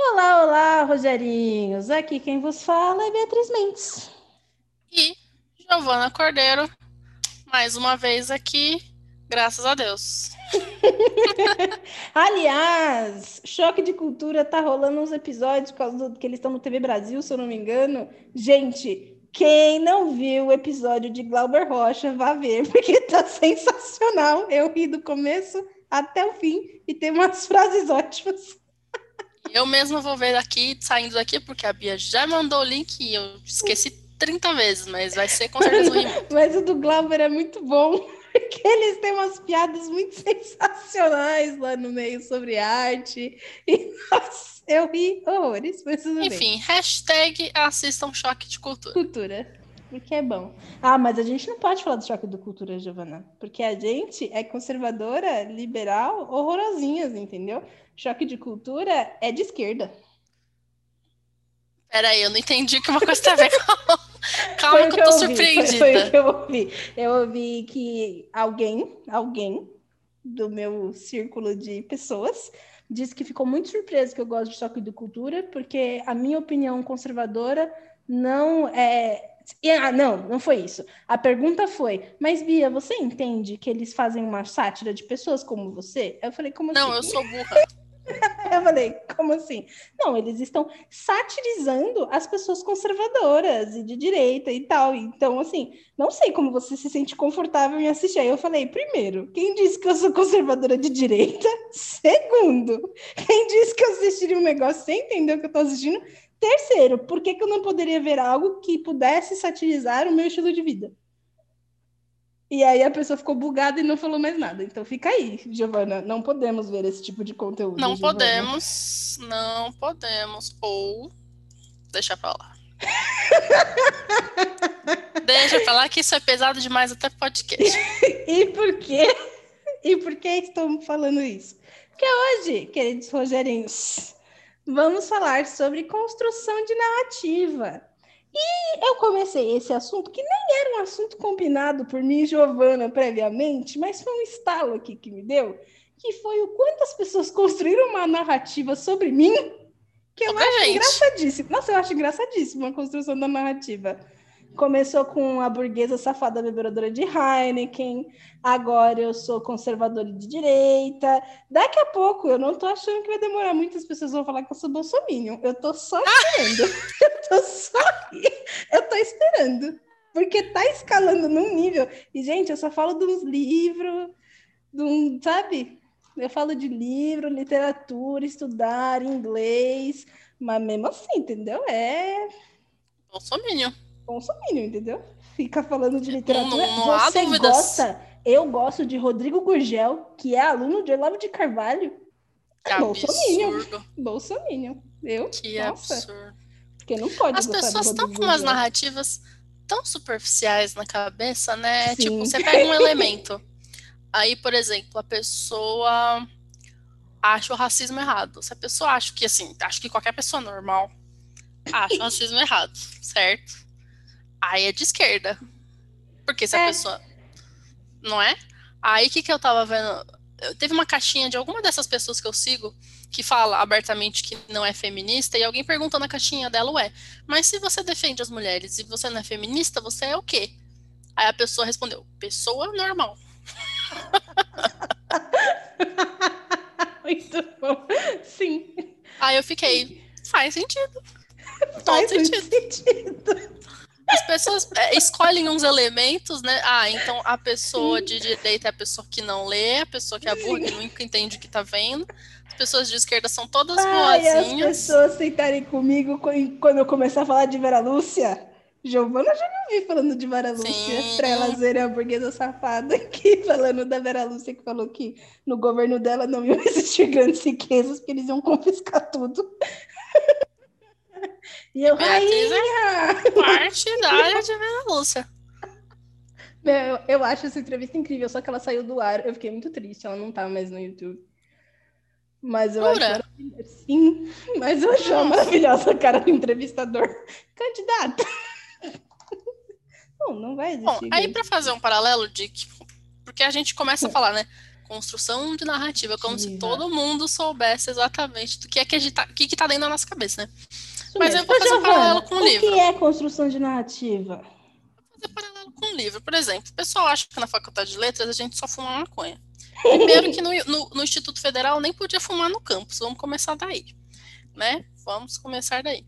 Olá, olá, Rogerinhos. Aqui quem vos fala é Beatriz Mendes. E Giovana Cordeiro, mais uma vez aqui, graças a Deus. Aliás, Choque de Cultura tá rolando uns episódios por causa do que eles estão no TV Brasil, se eu não me engano. Gente, quem não viu o episódio de Glauber Rocha, vá ver, porque tá sensacional. Eu ri do começo até o fim e tem umas frases ótimas. Eu mesma vou ver aqui, saindo daqui, porque a Bia já mandou o link e eu esqueci 30 vezes, mas vai ser com certeza um Mas o do Glauber é muito bom, porque eles têm umas piadas muito sensacionais lá no meio sobre arte. E, nossa, eu ri horrores, mas tudo Enfim, bem. hashtag assistam Choque de Cultura. Cultura. Porque é bom. Ah, mas a gente não pode falar do choque de cultura, Giovana. Porque a gente é conservadora, liberal, horrorosinhas, entendeu? Choque de cultura é de esquerda. Peraí, eu não entendi que uma coisa tem a ver. Calma o que eu tô ouvi, surpreendida. Foi, foi o que eu ouvi. Eu ouvi que alguém, alguém do meu círculo de pessoas disse que ficou muito surpreso que eu gosto de choque de cultura, porque a minha opinião conservadora não é. Ah, não, não foi isso. A pergunta foi: Mas Bia, você entende que eles fazem uma sátira de pessoas como você? Eu falei: Como Não, assim? eu sou burra. Eu falei, como assim? Não, eles estão satirizando as pessoas conservadoras e de direita e tal. Então, assim, não sei como você se sente confortável em assistir. Aí eu falei, primeiro, quem disse que eu sou conservadora de direita? Segundo, quem disse que eu assistiria um negócio sem entender o que eu tô assistindo? Terceiro, por que, que eu não poderia ver algo que pudesse satirizar o meu estilo de vida? E aí a pessoa ficou bugada e não falou mais nada. Então fica aí, Giovana. Não podemos ver esse tipo de conteúdo. Não Giovana. podemos, não podemos. Ou deixa pra lá. deixa pra lá que isso é pesado demais até podcast. E por quê? E por que estou falando isso? Porque hoje, queridos Rogerinhos, vamos falar sobre construção de narrativa. E eu comecei esse assunto, que nem era um assunto combinado por mim e Giovana previamente, mas foi um estalo aqui que me deu, que foi o quanto as pessoas construíram uma narrativa sobre mim, que eu acho gente. engraçadíssimo. Nossa, eu acho engraçadíssimo a construção da narrativa. Começou com a burguesa safada bebedora de Heineken, agora eu sou conservadora de direita. Daqui a pouco, eu não tô achando que vai demorar muito, as pessoas vão falar que eu sou bolsominion. Eu tô só esperando. eu tô só eu tô esperando. Porque tá escalando num nível. E, gente, eu só falo de uns livros, de um, sabe? Eu falo de livro, literatura, estudar inglês, mas mesmo assim, entendeu? É Bolsominion. Bolsominion, entendeu? Fica falando de literatura. Não- não Você dúvidas. gosta? Eu gosto de Rodrigo Gurgel, que é aluno de Olavo de Carvalho. Que Bolsominion. absurdo. Bolsominion. Eu? Que Nossa, absurdo. porque não pode As pessoas estão com umas narrativas tão superficiais na cabeça, né? Sim. Tipo, você pega um elemento. Aí, por exemplo, a pessoa acha o racismo errado. Se a pessoa acha que, assim, acho que qualquer pessoa normal acha o racismo errado, certo? Aí é de esquerda. Porque se a É. pessoa. Não é? Aí o que, que eu tava vendo? Eu- Teve uma caixinha de alguma dessas pessoas que eu sigo que fala abertamente que não é feminista, e alguém perguntou na caixinha dela, ué, mas se você defende as mulheres e você não é feminista, você é o quê? Aí a pessoa respondeu, pessoa normal. Muito bom. Sim, Aí eu fiquei, faz sentido. faz sentido. sentido. As pessoas é, escolhem uns elementos, né? Ah, então a pessoa de direita é a pessoa que não lê, a pessoa que é burra, que nunca entende o que tá vendo. As pessoas de esquerda são todas Ai, as boazinhas. pessoas sentarem comigo co- quando eu começar a falar de Vera Lúcia. Giovana já me vi falando de Vera Lúcia, Sim. pra ela verem a burguesa safada aqui, falando da Vera Lúcia, que falou que no governo dela não iam existir grandes riquezas, porque eles iam confiscar tudo. E eu, Beatriz rainha! Partidária de Vera Lúcia. Meu, eu, acho essa entrevista incrível, só que ela saiu do ar. Eu fiquei muito triste, ela não tá mais no YouTube. Mas eu acho Jura? maravilhosa. Sim, mas eu acho ela maravilhosa a cara do entrevistador. Candidato. Não, não vai Bom, existir. aí gente. pra fazer um paralelo que, porque a gente começa a falar, né? construção de narrativa, como se todo mundo soubesse exatamente do que é que a gente tá, o que, que tá dentro da nossa cabeça, né? Mas mesmo. eu vou fazer um paralelo com o, livro. O que é construção de narrativa? Vou fazer paralelo com o livro. Por exemplo, o pessoal acha que na faculdade de letras a gente só fuma maconha. Primeiro que no, no, no Instituto Federal nem podia fumar no campus. Vamos começar daí, né? Vamos começar daí.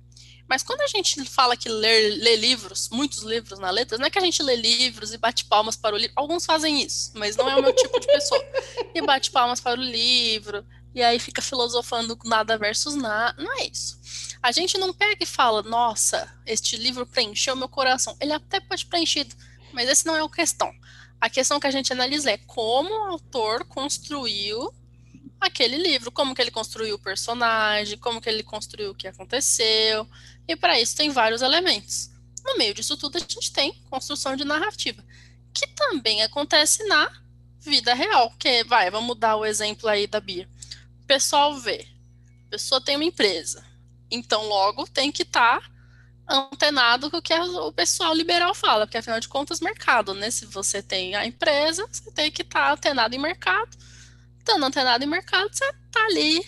Mas quando a gente fala que ler, lê livros, muitos livros na letra, não é que a gente lê livros e bate palmas para o livro. Alguns fazem isso, mas não é o meu tipo de pessoa. E bate palmas para o livro, e aí fica filosofando nada versus nada. Não é isso. A gente não pega e fala, nossa, este livro preencheu meu coração. Ele até pode preencher, mas esse não é a questão. A questão que a gente analisa é como o autor construiu aquele livro, como que ele construiu o personagem, como que ele construiu o que aconteceu, e para isso tem vários elementos. No meio disso tudo a gente tem construção de narrativa, que também acontece na vida real, que vai, vamos dar o exemplo aí da Bia. O pessoal vê, a pessoa tem uma empresa, então logo tem que estar tá antenado com o que o pessoal liberal fala, porque afinal de contas mercado, né? Se você tem a empresa, você tem que estar tá antenado em mercado estando antenado em mercado, você tá ali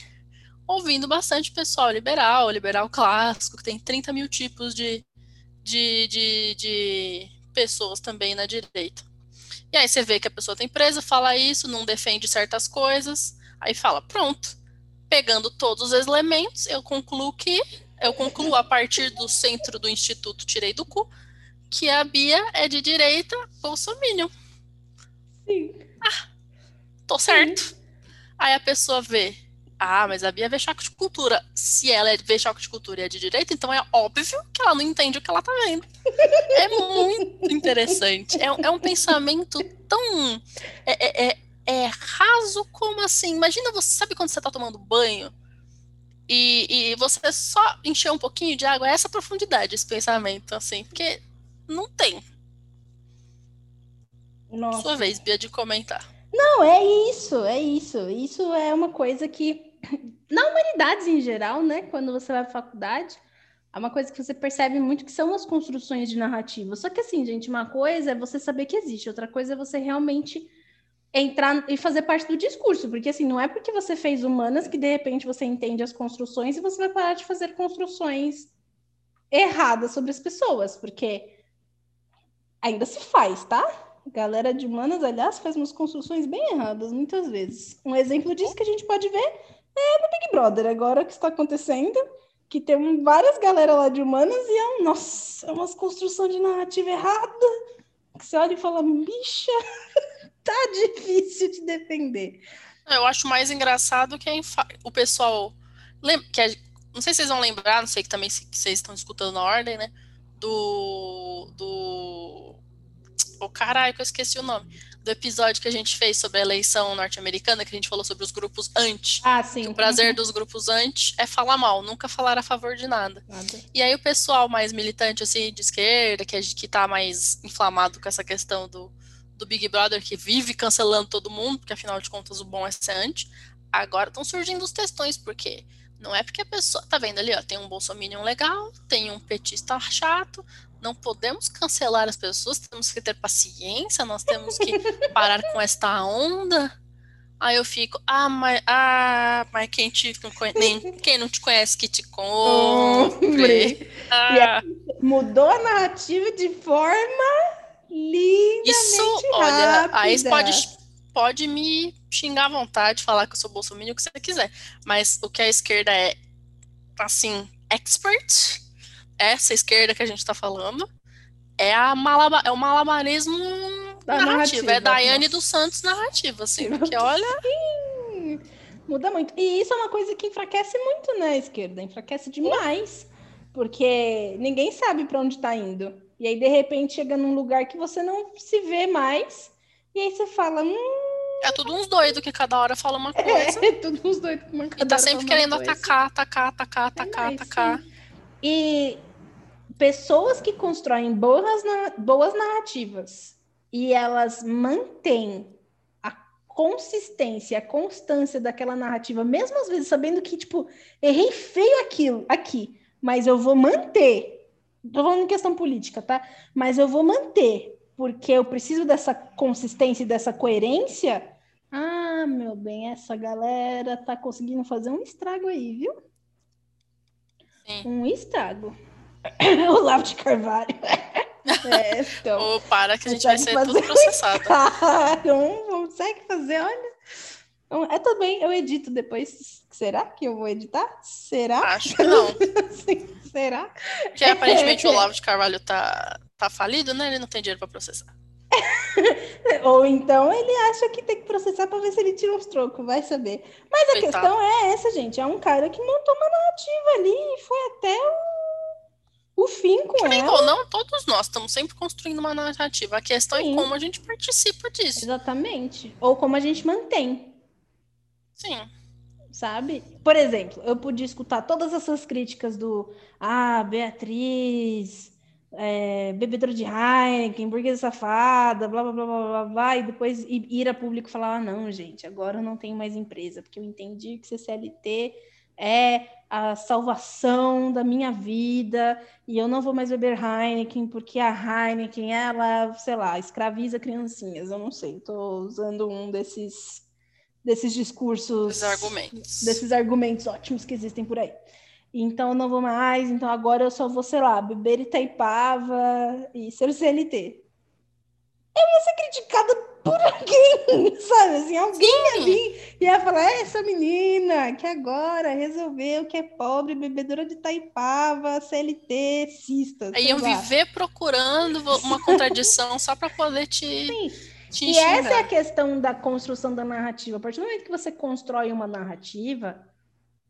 ouvindo bastante pessoal liberal, liberal clássico, que tem 30 mil tipos de, de, de, de pessoas também na direita. E aí você vê que a pessoa tem presa, fala isso, não defende certas coisas, aí fala, pronto. Pegando todos os elementos, eu concluo que, eu concluo a partir do centro do Instituto Tirei do Cu, que a Bia é de direita bolsominion. Sim. Ah, tô certo. Sim. Aí a pessoa vê, ah, mas a Bia vê choque de cultura. Se ela é, vê choque de cultura e é de direita, então é óbvio que ela não entende o que ela tá vendo. É muito interessante. É, é um pensamento tão. É, é, é, raso como assim. Imagina você, sabe quando você tá tomando banho? E, e você só encher um pouquinho de água, é essa profundidade, esse pensamento, assim, porque não tem. Nossa. Sua vez, Bia, de comentar. Não, é isso, é isso. Isso é uma coisa que, na humanidades em geral, né? Quando você vai à faculdade, é uma coisa que você percebe muito que são as construções de narrativa. Só que assim, gente, uma coisa é você saber que existe, outra coisa é você realmente entrar e fazer parte do discurso, porque assim, não é porque você fez humanas que de repente você entende as construções e você vai parar de fazer construções erradas sobre as pessoas, porque ainda se faz, tá? galera de humanas, aliás, faz umas construções bem erradas, muitas vezes. Um exemplo disso que a gente pode ver é no Big Brother, agora que está acontecendo, que tem várias galera lá de humanas e é um, nossa, é uma construção de narrativa errada, que você olha e fala, bicha, tá difícil de defender. Eu acho mais engraçado que o pessoal, que é... não sei se vocês vão lembrar, não sei que também se vocês estão escutando na ordem, né, do, do o caralho, que eu esqueci o nome. Do episódio que a gente fez sobre a eleição norte-americana, que a gente falou sobre os grupos anti. Ah, sim. o prazer uhum. dos grupos anti é falar mal, nunca falar a favor de nada. nada. E aí o pessoal mais militante, assim, de esquerda, que, é, que tá mais inflamado com essa questão do, do Big Brother, que vive cancelando todo mundo, porque afinal de contas o bom é ser anti. Agora estão surgindo os textões, porque não é porque a pessoa. Tá vendo ali, ó? Tem um bolsominion legal, tem um petista chato, não podemos cancelar as pessoas, temos que ter paciência, nós temos que parar com esta onda. Aí eu fico, ah, mas, ah, mas quem, te, nem, quem não te conhece que te compre. Ah. mudou a narrativa de forma lindamente Isso, olha, rápida. aí pode, pode me xingar à vontade, falar que eu sou bolsominion, o que você quiser. Mas o que a esquerda é, assim, expert essa esquerda que a gente está falando é, a malaba, é o malabarismo da narrativa, narrativa, é Daiane dos Santos narrativa, assim, porque olha. Sim, muda muito. E isso é uma coisa que enfraquece muito, né, a esquerda? Enfraquece demais. Porque ninguém sabe para onde está indo. E aí, de repente, chega num lugar que você não se vê mais. E aí você fala. Hum, é tudo uns doidos que cada hora fala uma é, coisa. É, tudo uns doidos que uma E tá sempre querendo atacar, atacar, atacar, atacar, é, atacar. E pessoas que constroem boas, boas narrativas e elas mantêm a consistência, a constância daquela narrativa, mesmo às vezes sabendo que, tipo, errei feio aquilo aqui, mas eu vou manter. Tô falando em questão política, tá? Mas eu vou manter, porque eu preciso dessa consistência e dessa coerência. Ah, meu bem, essa galera tá conseguindo fazer um estrago aí, viu? Sim. Um estrago. o Lavo de Carvalho. é, então. Ô, para que a gente vai ser tudo processado. Não consegue fazer, olha. É também, eu edito depois. Será que eu vou editar? Será? Acho que não. Sim, será? Porque aparentemente o Olavo de Carvalho tá, tá falido, né? Ele não tem dinheiro para processar. Ou então ele acha que tem que processar para ver se ele tira uns trocos, vai saber. Mas a Coitado. questão é essa, gente. É um cara que montou uma narrativa ali e foi até o, o fim com Querendo ela. ou não, todos nós estamos sempre construindo uma narrativa. A questão Sim. é como a gente participa disso. Exatamente. Ou como a gente mantém. Sim. sabe? Por exemplo, eu podia escutar todas essas críticas do ah, Beatriz, é, bebedora de Heineken, burguesa safada, blá blá blá blá blá, blá e depois ir a público e falar: ah, não, gente, agora eu não tenho mais empresa, porque eu entendi que CCLT é a salvação da minha vida e eu não vou mais beber Heineken porque a Heineken, ela, sei lá, escraviza criancinhas. Eu não sei, estou usando um desses desses discursos Os argumentos. desses argumentos ótimos que existem por aí. Então não vou mais, então agora eu só vou, sei lá, beber Itaipava e ser CLT. Eu ia ser criticada por alguém, sabe? Assim, alguém ia Sim. vir e ia falar, "É essa menina que agora resolveu que é pobre, bebedora de Itaipava, CLT, cista. Aí iam viver procurando uma contradição só para poder te, Sim. Te E essa é a questão da construção da narrativa. A partir do momento que você constrói uma narrativa,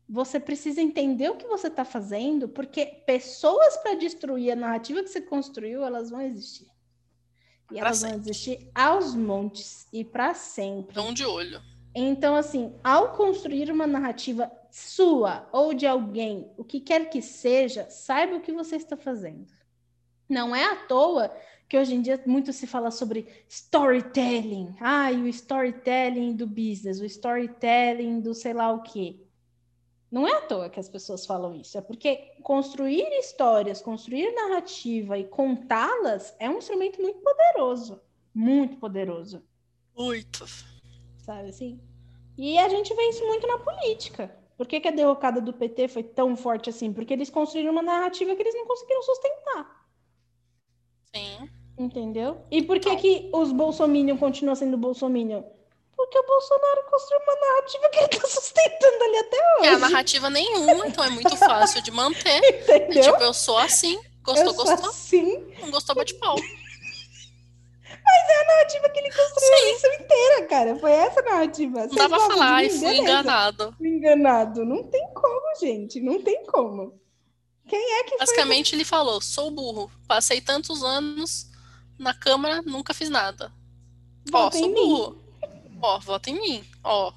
você precisa entender o que você está fazendo, porque pessoas para destruir a narrativa que você construiu, elas vão existir. E Pra elas vão sempre. existir aos montes e para sempre. Tão de olho. Então, assim, ao construir uma narrativa sua ou de alguém, o que quer que seja, saiba o que você está fazendo. Não é à toa que hoje em dia muito se fala sobre storytelling. Ai, o storytelling do business, o storytelling do sei lá o quê. Não é à toa que as pessoas falam isso, é porque construir histórias, construir narrativa e contá-las é um instrumento muito poderoso, muito poderoso Muito. sabe assim? E a gente vê isso muito na política. Por que, que a derrocada do PT foi tão forte assim? Porque eles construíram uma narrativa que eles não conseguiram sustentar, Sim. entendeu? E por que, que os bolsominion continuam sendo bolsominion? Porque o Bolsonaro construiu uma narrativa que ele tá sustentando ali até É a hoje, narrativa nenhuma, então é muito fácil de manter. entendeu? É tipo, eu sou assim. Gostou, Eu gostou. assim, Não gostou, bate pau. a narrativa que ele construiu a eleição inteira, cara. Foi essa a narrativa. Não dá pra falar, ai, fui enganado. Fui enganado. Não tem como, gente. Não tem como. Quem é que foi Basicamente, ele falou: sou burro. Passei tantos anos na Câmara, nunca fiz nada. Ó, Vota sou mim. burro. Ó, vota em mim. Ó,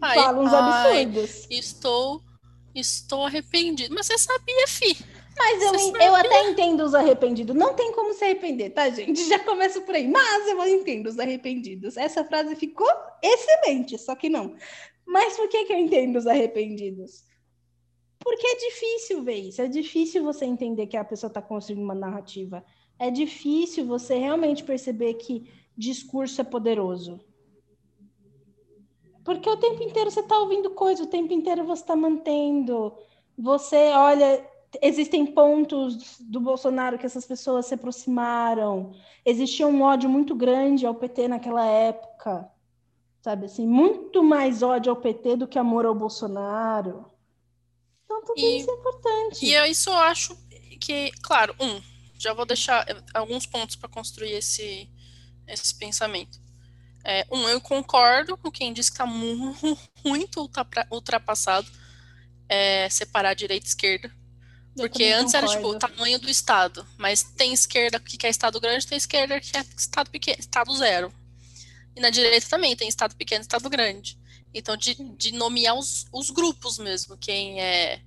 Ai, Fala uns ai. absurdos. estou. Estou arrependido. Mas você sabia, fi. Mas eu, eu até entendo os arrependidos. Não tem como se arrepender, tá, gente? Já começa por aí. Mas eu entendo os arrependidos. Essa frase ficou excelente, só que não. Mas por que, que eu entendo os arrependidos? Porque é difícil ver isso. É difícil você entender que a pessoa está construindo uma narrativa. É difícil você realmente perceber que discurso é poderoso. Porque o tempo inteiro você está ouvindo coisa, o tempo inteiro você está mantendo. Você olha, existem pontos do Bolsonaro que essas pessoas se aproximaram. Existia um ódio muito grande ao PT naquela época. Sabe assim, muito mais ódio ao PT do que amor ao Bolsonaro. Então tudo E- isso é importante. E eu, isso eu acho que, claro, um, já vou deixar eh, alguns pontos para construir esse, esse pensamento. É, um, eu concordo com quem diz que está muito ultra- ultrapassado é, separar direita e esquerda. Eu Porque antes era tipo o concordo. tamanho do Estado, mas tem esquerda que quer Estado grande, tem esquerda que é Estado pequeno, Estado zero. E na direita também tem Estado pequeno e Estado grande. Então, de, de nomear os, os grupos mesmo, quem é,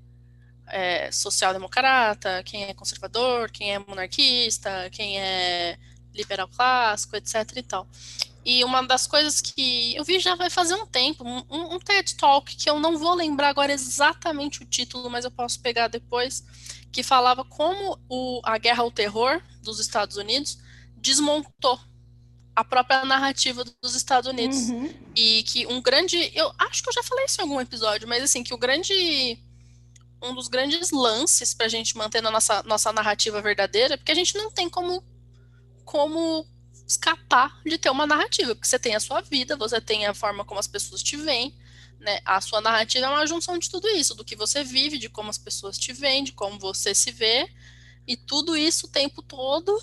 é social-democrata, quem é conservador, quem é monarquista, quem é liberal clássico, etc e tal. E uma das coisas que eu vi já vai fazer um tempo, um, um TED Talk, que eu não vou lembrar agora exatamente o título, mas eu posso pegar depois, que falava como o, a guerra ao terror dos Estados Unidos desmontou a própria narrativa dos Estados Unidos. Uhum. E que um grande. Eu acho que eu já falei isso em algum episódio, mas assim, que o grande. Um dos grandes lances para a gente manter na nossa, nossa narrativa verdadeira, porque a gente não tem como, como escapar de ter uma narrativa, porque você tem a sua vida, você tem a forma como as pessoas te veem, né? A sua narrativa é uma junção de tudo isso, do que você vive, de como as pessoas te veem, de como você se vê, e tudo isso o tempo todo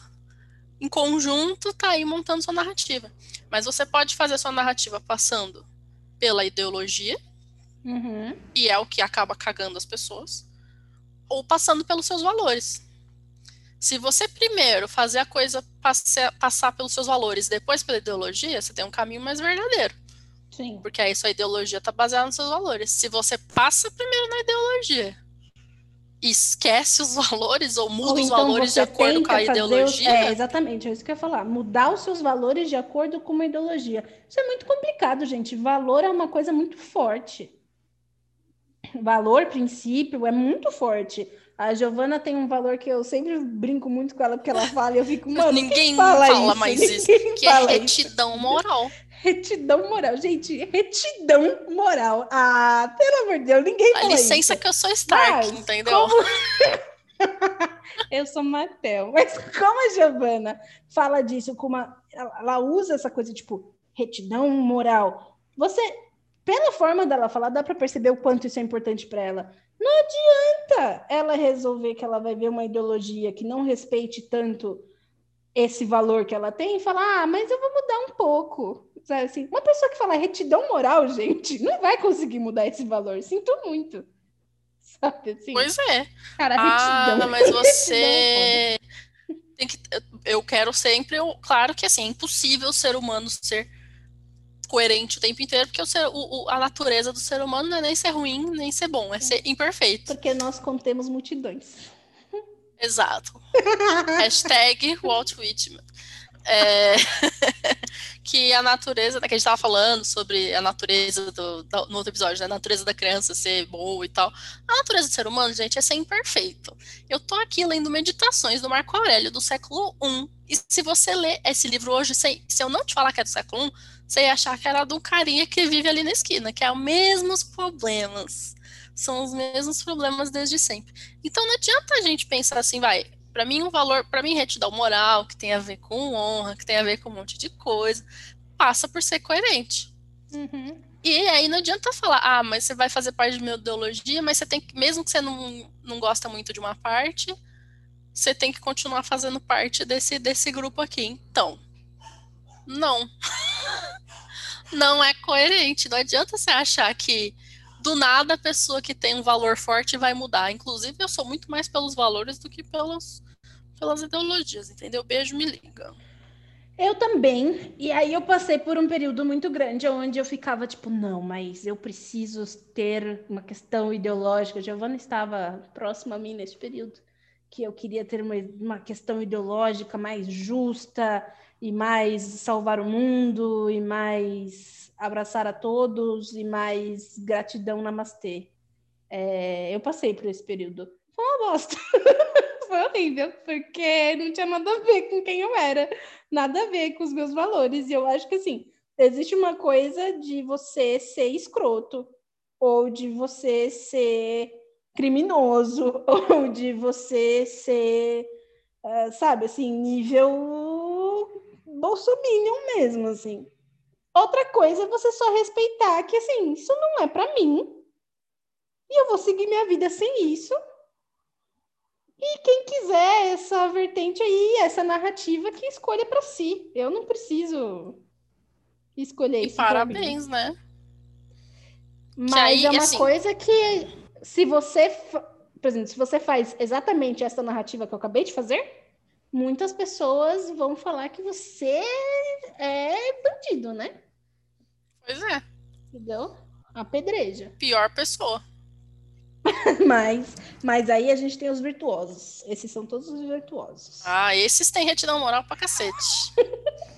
em conjunto, tá aí montando sua narrativa. Mas você pode fazer sua narrativa passando pela ideologia, uhum. e é o que acaba cagando as pessoas, ou passando pelos seus valores. Se você primeiro fazer a coisa passar, passar pelos seus valores, depois pela ideologia, você tem um caminho mais verdadeiro. Sim. Porque aí sua ideologia está baseada nos seus valores. Se você passa primeiro na ideologia esquece os valores ou muda ou então os valores de acordo com a ideologia. Os... É, exatamente, é isso que eu ia falar. Mudar os seus valores de acordo com uma ideologia. Isso é muito complicado, gente. Valor é uma coisa muito forte. Valor, princípio, é muito forte. A Giovana tem um valor que eu sempre brinco muito com ela, porque ela fala e eu fico, mano, ninguém fala, fala isso? mais isso, que é retidão moral. Retidão moral. Gente, retidão moral. Ah, pelo amor de Deus, ninguém A licença isso. que eu sou Stark, Mas, entendeu? Como... eu sou Matel. Mas como a Giovana fala disso, como uma... ela usa essa coisa, tipo, retidão moral. Você, pela forma dela falar, dá para perceber o quanto isso é importante para ela. Não adianta ela resolver que ela vai ver uma ideologia que não respeite tanto esse valor que ela tem e falar, ah, mas eu vou mudar um pouco. Sabe assim? Uma pessoa que fala retidão moral, gente, não vai conseguir mudar esse valor. Sinto muito. Sabe assim? Pois é. Cara, retidão. Ah, mas você. tem que, eu quero sempre. Eu, claro que assim, é impossível o ser humano ser coerente o tempo inteiro, porque o ser, o, a natureza do ser humano não é nem ser ruim, nem ser bom, é ser imperfeito. Porque nós contemos multidões. Exato. Hashtag Walt Whitman. É, que a natureza, né, que a gente estava falando sobre a natureza do, do, no outro episódio, né, a natureza da criança ser boa e tal. A natureza do ser humano, gente, é ser imperfeito. Eu tô aqui lendo Meditações do Marco Aurélio, do século I. E se você ler esse livro hoje, se, se eu não te falar que é do século I, você ia achar que era do carinha que vive ali na esquina, que é os mesmos problemas são os mesmos problemas desde sempre. Então não adianta a gente pensar assim, vai, para mim um valor, para mim retidão moral, que tem a ver com honra, que tem a ver com um monte de coisa, passa por ser coerente. Uhum. E aí não adianta falar, ah, mas você vai fazer parte de minha ideologia, mas você tem que, mesmo que você não, não gosta muito de uma parte, você tem que continuar fazendo parte desse, desse grupo aqui. Então, não. não é coerente. Não adianta você achar que do nada a pessoa que tem um valor forte vai mudar. Inclusive, eu sou muito mais pelos valores do que pelos, pelas ideologias, entendeu? Beijo, me liga. Eu também. E aí eu passei por um período muito grande onde eu ficava tipo, não, mas eu preciso ter uma questão ideológica. A Giovana estava próxima a mim nesse período, que eu queria ter uma, uma questão ideológica mais justa e mais salvar o mundo e mais abraçar a todos e mais gratidão, namastê. É, eu passei por esse período. Foi uma bosta. Foi horrível, porque não tinha nada a ver com quem eu era, nada a ver com os meus valores. E eu acho que, assim, existe uma coisa de você ser escroto, ou de você ser criminoso, ou de você ser, uh, sabe, assim, nível bolsominion mesmo, assim. Outra coisa é você só respeitar que, assim, isso não é para mim. E eu vou seguir minha vida sem isso. E quem quiser essa vertente aí, essa narrativa, que escolha para si. Eu não preciso escolher e isso. Parabéns, né? Mas aí, é uma assim... coisa que, se você, por exemplo, se você faz exatamente essa narrativa que eu acabei de fazer, muitas pessoas vão falar que você é bandido, né? Pois é. Entendeu? Apedreja. Pior pessoa. mas, mas aí a gente tem os virtuosos. Esses são todos os virtuosos. Ah, esses têm retidão moral pra cacete.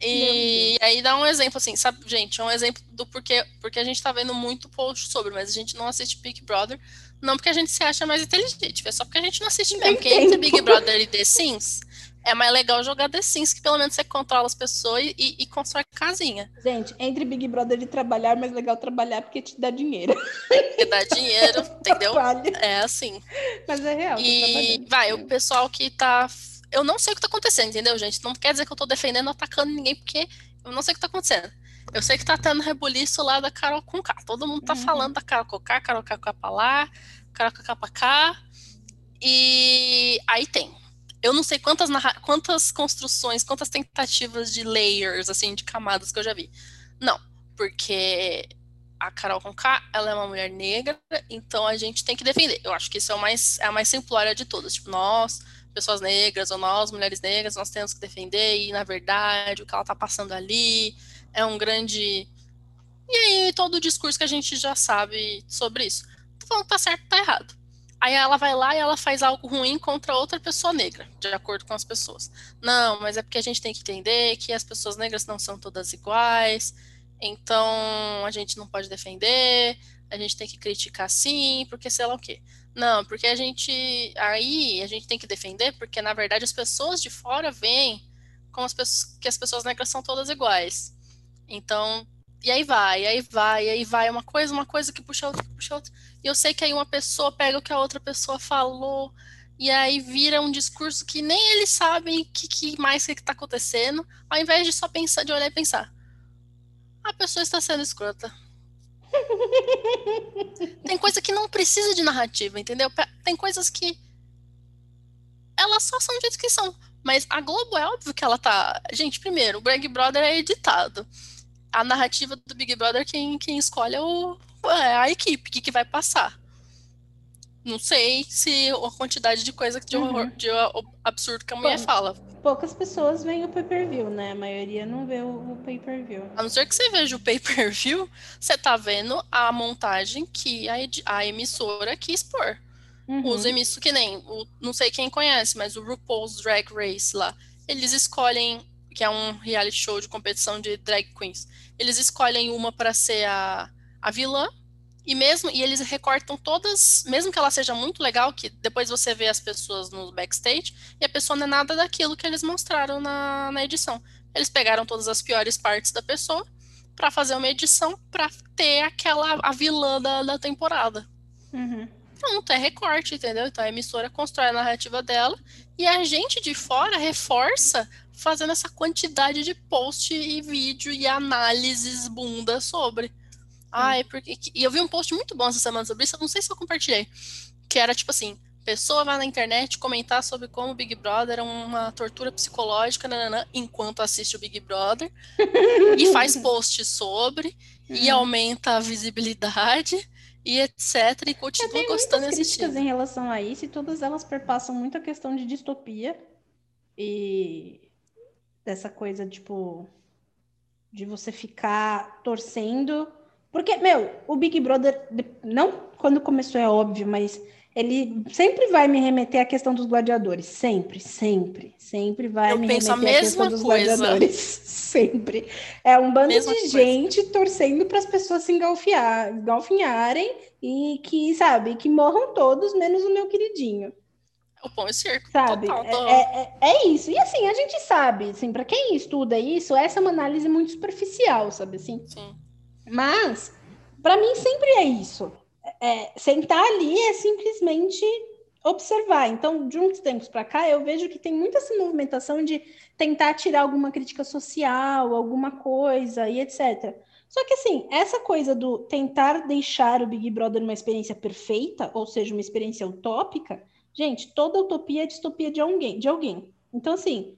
E aí dá um exemplo assim, sabe, gente, um exemplo do porquê, porque a gente tá vendo muito post sobre, mas a gente não assiste Big Brother, não porque a gente se acha mais inteligente, é só porque a gente não assiste mesmo, porque entre Big Brother e The Sims, é mais legal jogar The Sims, que pelo menos você controla as pessoas e, e constrói casinha. Gente, entre Big Brother e trabalhar, é mais legal trabalhar porque te dá dinheiro. Porque dá dinheiro, entendeu? É assim. Mas é real. E vai, o pessoal que tá. Eu não sei o que tá acontecendo, entendeu, gente? Não quer dizer que eu tô defendendo ou atacando ninguém, porque eu não sei o que tá acontecendo. Eu sei que tá tendo rebuliço lá da Carol com K. Todo mundo tá Uhum. falando da Carol com K, Carol com K pra lá, Carol com K pra cá. E aí tem. Eu não sei quantas, quantas construções, quantas tentativas de layers, assim, de camadas que eu já vi. Não, porque a Carol com K, ela é uma mulher negra, então a gente tem que defender. Eu acho que isso é, o mais, é a mais simplória de todas. Tipo, nós, pessoas negras, ou nós, mulheres negras, nós temos que defender, e na verdade, o que ela tá passando ali é um grande. E aí, todo o discurso que a gente já sabe sobre isso. Tô falando que tá certo, tá errado. Aí ela vai lá e ela faz algo ruim contra outra pessoa negra, de acordo com as pessoas. Não, mas é porque a gente tem que entender que as pessoas negras não são todas iguais, então a gente não pode defender, a gente tem que criticar sim, porque sei lá o quê. Não, porque a gente. Aí a gente tem que defender, porque na verdade as pessoas de fora veem como as pessoas, que as pessoas negras são todas iguais. Então, e aí vai, e aí vai, e aí vai, uma coisa, uma coisa que puxa outra, que puxa outra. E eu sei que aí uma pessoa pega o que a outra pessoa falou, e aí vira um discurso que nem eles sabem o que, que mais que está acontecendo, ao invés de só pensar, de olhar e pensar. A pessoa está sendo escrota. Tem coisa que não precisa de narrativa, entendeu? Tem coisas que elas só são do jeito que são. Mas a Globo é óbvio que ela tá. Gente, primeiro, o Big Brother é editado. A narrativa do Big Brother, quem, quem escolhe é, o, é a equipe, o que, que vai passar. Não sei se a quantidade de coisa de, Uhum. horror- de absurdo que a mulher Bom. fala. Poucas pessoas veem o pay-per-view, né? A maioria não vê o, o pay-per-view. A não ser que você veja o pay-per-view, você tá vendo a montagem que a, a emissora quis pôr. Uhum. Os emissos, que nem, o- não sei quem conhece, mas o RuPaul's Drag Race lá, eles escolhem, que é um reality show de competição de drag queens, eles escolhem uma para ser a, a vilã, e mesmo, e eles recortam todas, mesmo que ela seja muito legal, que depois você vê as pessoas no backstage, e a pessoa não é nada daquilo que eles mostraram na, na edição. Eles pegaram todas as piores partes da pessoa para fazer uma edição para ter aquela a vilã da, da temporada. Uhum. Pronto, é recorte, entendeu? Então a emissora constrói a narrativa dela e a gente de fora reforça fazendo essa quantidade de post e vídeo e análises bunda sobre. Ai, porque. E eu vi um post muito bom essa semana sobre isso, eu não sei se eu compartilhei. Que era tipo assim: pessoa vai na internet comentar sobre como o Big Brother é uma tortura psicológica, nananã, enquanto assiste o Big Brother, e faz post sobre, e Uhum. aumenta a visibilidade e etc. E continua gostando e muitas críticas em relação a isso, e todas elas perpassam muito a questão de distopia e dessa coisa, tipo, de você ficar torcendo. Porque, meu, o Big Brother, não quando começou é óbvio, mas ele sempre vai me remeter à questão dos gladiadores. Sempre, sempre, sempre vai Eu me penso a remeter à questão mesma dos coisa. gladiadores. Sempre. É um bando Mesma de coisa. gente torcendo para as pessoas se engalfinharem e que, sabe, que morram todos, menos o meu queridinho. O pão e circo. Sabe? Total, É, tô- é, é- é isso. E assim, a gente sabe, assim, para quem estuda isso, essa é uma análise muito superficial, sabe assim? sim. Mas, para mim, sempre é isso. É, sentar ali é simplesmente observar. Então, de uns tempos para cá, eu vejo que tem muita essa movimentação de tentar tirar alguma crítica social, alguma coisa e etc. Só que, assim, essa coisa do tentar deixar o Big Brother uma experiência perfeita, ou seja, uma experiência utópica, gente, toda utopia é distopia de alguém. De alguém. Então, assim,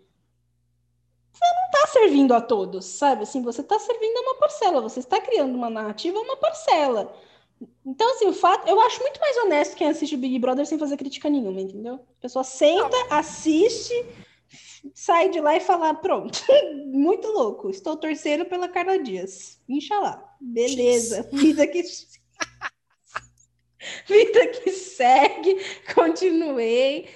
está servindo a todos, sabe? Assim, você está servindo a uma parcela, você está criando uma narrativa a uma parcela. Então, assim, o fato, eu acho muito mais honesto quem assiste o Big Brother sem fazer crítica nenhuma, entendeu? A pessoa senta, assiste, sai de lá e fala, pronto, muito louco, estou torcendo pela Carla Dias. Inxalá. Beleza, vida que vida que segue, continuei.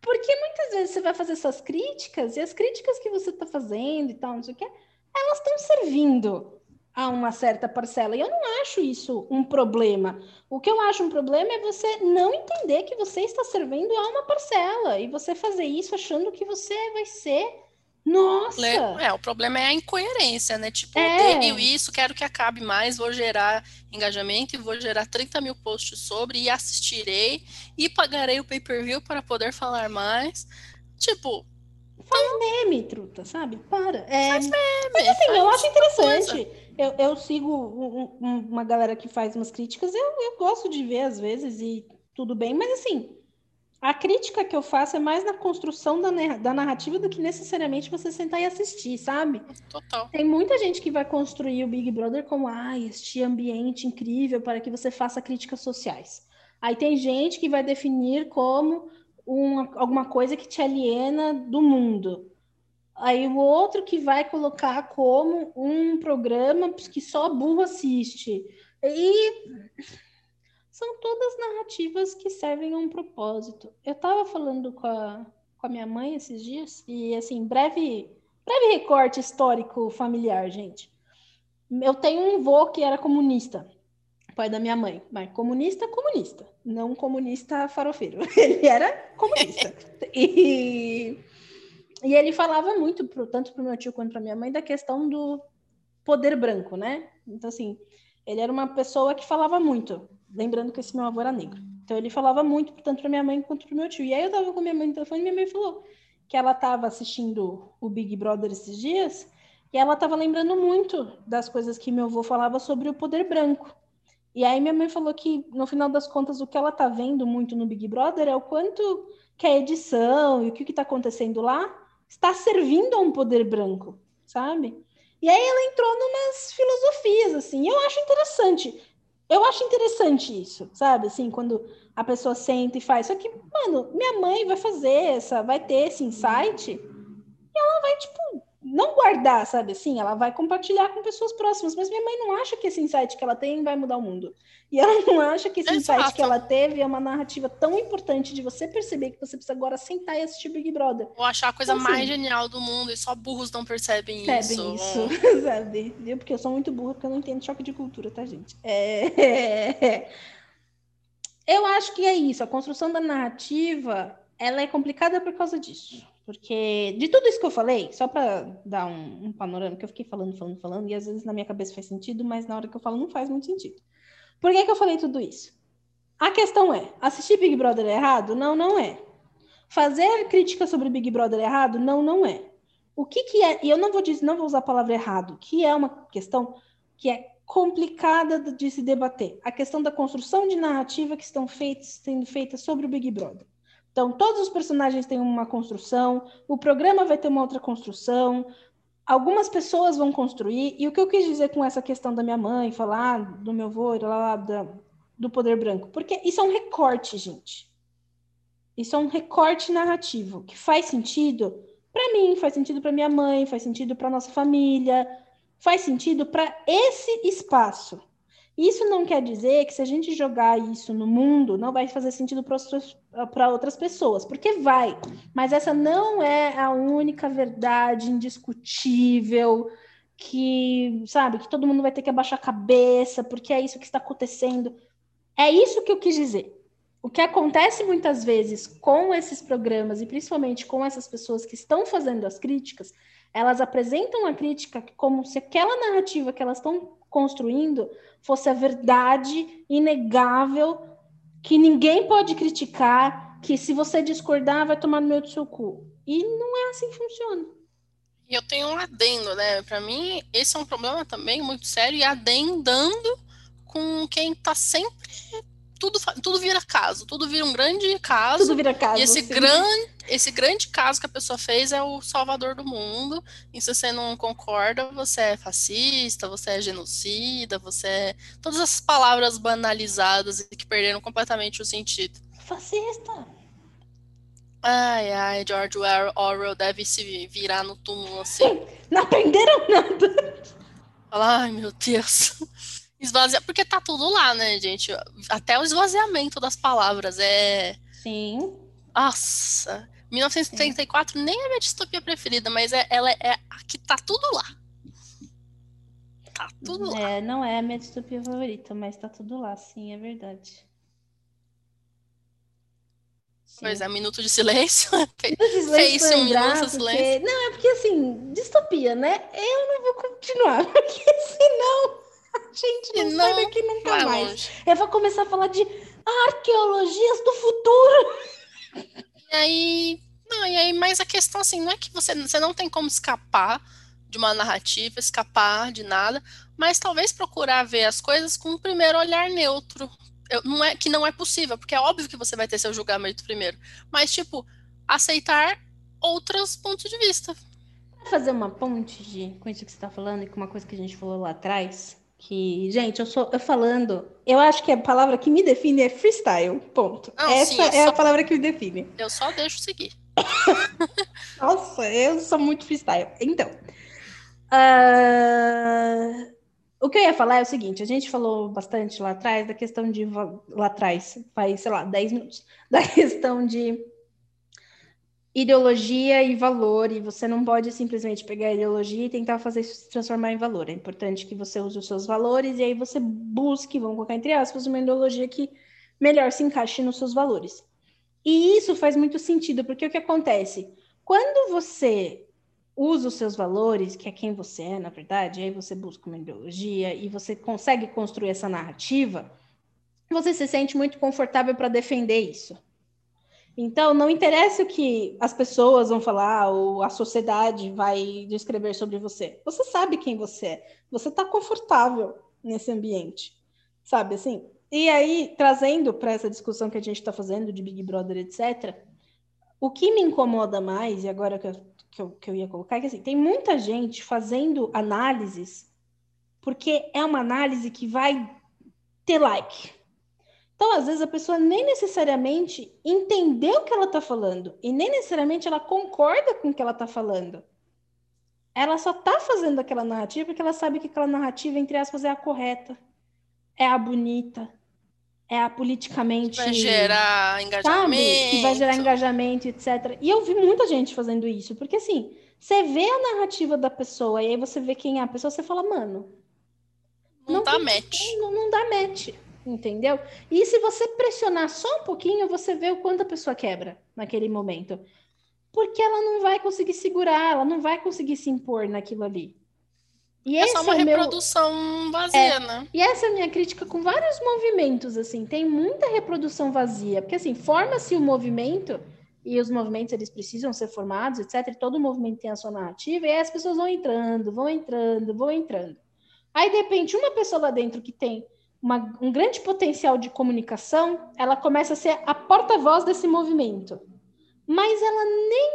Porque muitas vezes você vai fazer suas críticas e as críticas que você está fazendo e tal, não sei o que, elas estão servindo a uma certa parcela. E eu não acho isso um problema. O que eu acho um problema é você não entender que você está servindo a uma parcela e você fazer isso achando que você vai ser. Nossa! É, o problema é a incoerência, né? Tipo, é. odeio isso, quero que acabe mais, vou gerar engajamento e vou gerar 30 mil posts sobre e assistirei e pagarei o pay-per-view para poder falar mais. Tipo, Faz meme, truta, sabe? Para. É, faz meme. Mas assim, eu acho interessante. Eu, eu sigo um, um, uma galera que faz umas críticas, eu, eu gosto de ver às vezes e tudo bem, mas assim, a crítica que eu faço é mais na construção da, da narrativa do que necessariamente você sentar e assistir, sabe? Total. Tem muita gente que vai construir o Big Brother como, ah, este ambiente incrível para que você faça críticas sociais. Aí tem gente que vai definir como uma, alguma coisa que te aliena do mundo. Aí o outro que vai colocar como um programa que só burro assiste. E são todas narrativas que servem a um propósito. Eu estava falando com a, com a minha mãe esses dias, e assim, breve, breve recorte histórico familiar, gente. Eu tenho um vô que era comunista, pai da minha mãe, mas comunista, comunista, não comunista farofeiro. Ele era comunista. e e ele falava muito, pro, tanto para o meu tio quanto para minha mãe, da questão do poder branco, né? Então, assim, ele era uma pessoa que falava muito, lembrando que esse meu avô era negro. Então, ele falava muito, tanto para minha mãe quanto para meu tio. E aí, eu tava com minha mãe no telefone e minha mãe falou que ela estava assistindo o Big Brother esses dias e ela estava lembrando muito das coisas que meu avô falava sobre o poder branco. E aí minha mãe falou que, no final das contas, o que ela tá vendo muito no Big Brother é o quanto que a edição e o que está acontecendo lá está servindo a um poder branco, sabe? E aí ela entrou numas filosofias, assim, eu acho interessante. Eu acho interessante isso, sabe? Assim, quando a pessoa senta e faz. Só que, mano, minha mãe vai fazer essa, vai ter esse insight e ela vai, tipo, não guardar, sabe assim? Ela vai compartilhar com pessoas próximas, mas minha mãe não acha que esse insight que ela tem vai mudar o mundo. E ela não acha que esse Exato. insight que ela teve é uma narrativa tão importante de você perceber que você precisa agora sentar e assistir Big Brother. Ou achar a coisa então, mais assim, genial do mundo e só burros não percebem, percebem isso. isso. sabe? Viu? Porque eu sou muito burra porque eu não entendo choque de cultura, tá, gente? É... Eu acho que é isso. A construção da narrativa ela é complicada por causa disso. Porque de tudo isso que eu falei, só para dar um, um, panorama, que eu fiquei falando, falando, falando, e às vezes na minha cabeça faz sentido, mas na hora que eu falo não faz muito sentido. Por que, que eu falei tudo isso? A questão é: assistir Big Brother é errado? Não, não é. Fazer crítica sobre Big Brother é errado? Não, não é. O que, que é, e eu não vou dizer, não vou usar a palavra errado, que é uma questão que é complicada de se debater. A questão da construção de narrativa que estão feitas, sendo feitas sobre o Big Brother. Então, todos os personagens têm uma construção, o programa vai ter uma outra construção, algumas pessoas vão construir, e o que eu quis dizer com essa questão da minha mãe, falar do meu avô, lá, da, do poder branco, porque isso é um recorte, gente. Isso é um recorte narrativo que faz sentido para mim, faz sentido para minha mãe, faz sentido para nossa família, faz sentido para esse espaço. Isso não quer dizer que se a gente jogar isso no mundo, não vai fazer sentido para outras pessoas, porque vai. Mas essa não é a única verdade indiscutível que, sabe, que todo mundo vai ter que abaixar a cabeça, porque é isso que está acontecendo. É isso que eu quis dizer. O que acontece muitas vezes com esses programas e principalmente com essas pessoas que estão fazendo as críticas, elas apresentam a crítica como se aquela narrativa que elas estão construindo fosse a verdade inegável, que ninguém pode criticar, que se você discordar vai tomar no meio do seu cu. E não é assim que funciona. E eu tenho um adendo, né? Para mim, esse é um problema também muito sério e adendando com quem tá sempre tudo, tudo vira caso, tudo vira um grande caso. Tudo vira caso. E esse, grande, esse grande caso que a pessoa fez é o salvador do mundo. E se você não concorda, você é fascista, você é genocida, você é. Todas essas palavras banalizadas e que perderam completamente o sentido. Fascista! Ai, ai, George Orwell deve se virar no túmulo assim. Não aprenderam nada! Ai, meu Deus. Esvaziar, porque tá tudo lá, né, gente? Até o esvaziamento das palavras é. Sim. Nossa. 1934 Sim. nem é minha distopia preferida, mas é, ela é, é aqui tá tudo lá. Tá tudo lá. É, não é a minha distopia favorita, mas tá tudo lá, sim, é verdade. Sim. Pois é, minuto de silêncio. Fez Fez um minuto de porque... silêncio. Não, é porque assim, distopia, né? Eu não vou continuar, porque senão a gente não, Senão, sai daqui nunca Vai mais. Eu vou começar a falar de arqueologias do futuro. E aí, não, e aí, mas a questão assim, não é que você, você não tem como escapar de uma narrativa, escapar de nada, mas talvez procurar ver as coisas com um primeiro olhar neutro. Eu- não é que não é possível, porque é óbvio que você vai ter seu julgamento primeiro, mas tipo, aceitar outros pontos de vista. Vou fazer uma ponte de, com isso que você está falando e com uma coisa que a gente falou lá atrás. Que, gente, eu sou eu falando, eu acho que a palavra que me define é freestyle. Ponto. Não, Essa sim, é eu a só- palavra que me define. Eu só deixo seguir. Nossa, eu sou muito freestyle. Então, ah, o que eu ia falar é o seguinte: a gente falou bastante lá atrás da questão de. Lá atrás, faz, sei lá, 10 minutos, da questão de ideologia e valor, e você não pode simplesmente pegar a ideologia e tentar fazer isso se transformar em valor. É importante que você use os seus valores e aí você busque, vamos colocar entre aspas, uma ideologia que melhor se encaixe nos seus valores. E isso faz muito sentido, porque o que acontece? Quando você usa os seus valores, que é quem você é, na verdade, aí você busca uma ideologia e você consegue construir essa narrativa, você se sente muito confortável para defender isso. Então, não interessa o que as pessoas vão falar ou a sociedade vai descrever sobre você. Você sabe quem você é. Você está confortável nesse ambiente, sabe assim? E aí, trazendo para essa discussão que a gente está fazendo de Big Brother, etc., o que me incomoda mais, e agora que eu, que eu, que eu ia colocar, é que assim, tem muita gente fazendo análises, porque é uma análise que vai ter like. Então, às vezes, a pessoa nem necessariamente entendeu o que ela está falando, e nem necessariamente ela concorda com o que ela está falando. Ela só está fazendo aquela narrativa porque ela sabe que aquela narrativa, entre aspas, é a correta, é a bonita, é a politicamente Vai gerar sabe? engajamento. Que vai gerar engajamento, etc. E eu vi muita gente fazendo isso, porque assim, você vê a narrativa da pessoa e aí você vê quem é a pessoa, você fala, mano, Não, não dá match. não, não dá match, entendeu? E se você pressionar só um pouquinho, você vê o quanto a pessoa quebra naquele momento. Porque ela não vai conseguir segurar, ela não vai conseguir se impor naquilo ali. E É só uma é o meu- reprodução vazia, né? e essa é a minha crítica com vários movimentos, assim, tem muita reprodução vazia, porque assim, forma-se o movimento, e os movimentos eles precisam ser formados, etc, e todo movimento tem a sua narrativa, e aí as pessoas vão entrando, vão entrando, vão entrando. Aí, de repente, uma pessoa lá dentro que tem uma- um grande potencial de comunicação, ela começa a ser a porta-voz desse movimento. Mas ela nem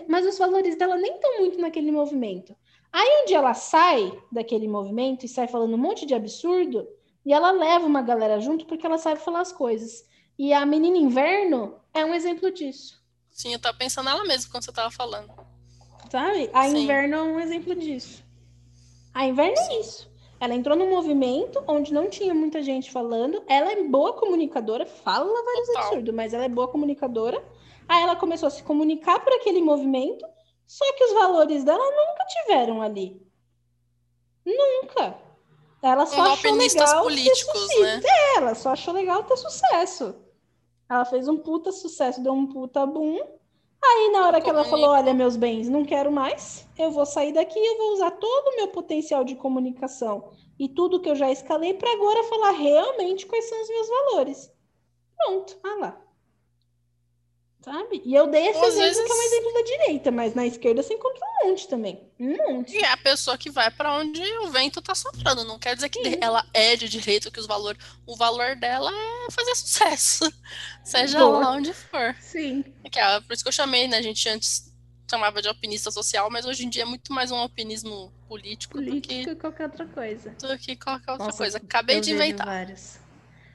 é, mas os valores dela nem estão muito naquele movimento. Aí um dia ela sai daquele movimento e sai falando um monte de absurdo, e ela leva uma galera junto porque ela sabe falar as coisas. E a menina inverno é um exemplo disso, Sim, eu tava pensando nela mesmo quando você tava falando. sabe? A Sim. inverno é um exemplo disso. A inverno é isso. Ela entrou num movimento onde não tinha muita gente falando. Ela é boa comunicadora, fala vários Total. absurdos, mas ela é boa comunicadora. Aí ela começou a se comunicar por aquele movimento, só que os valores dela nunca tiveram ali. Nunca. Ela só achou legal ter políticos, sucesso. né? É, ela só achou legal ter sucesso. Ela fez um puta sucesso, deu um puta boom. Aí, na hora que ela falou: Olha, meus bens, não quero mais, eu vou sair daqui, eu vou usar todo o meu potencial de comunicação e tudo que eu já escalei para agora falar realmente quais são os meus valores. Pronto, ah lá. Sabe? E eu dei esse às exemplo que é um vezes- exemplo da direita, mas na esquerda você encontra um monte também. Um monte. E é a pessoa que vai pra onde o vento tá soprando. Não quer dizer que Sim. ela é de direito, que os valor, o valor dela é fazer sucesso. Seja Boa. lá onde for. Sim. Que é por isso que eu chamei, né? A gente antes chamava de alpinista social, mas hoje em dia é muito mais um alpinismo político, Política e qualquer outra coisa. do que, do que qualquer outra Nossa, coisa. Acabei eu de inventar. vários.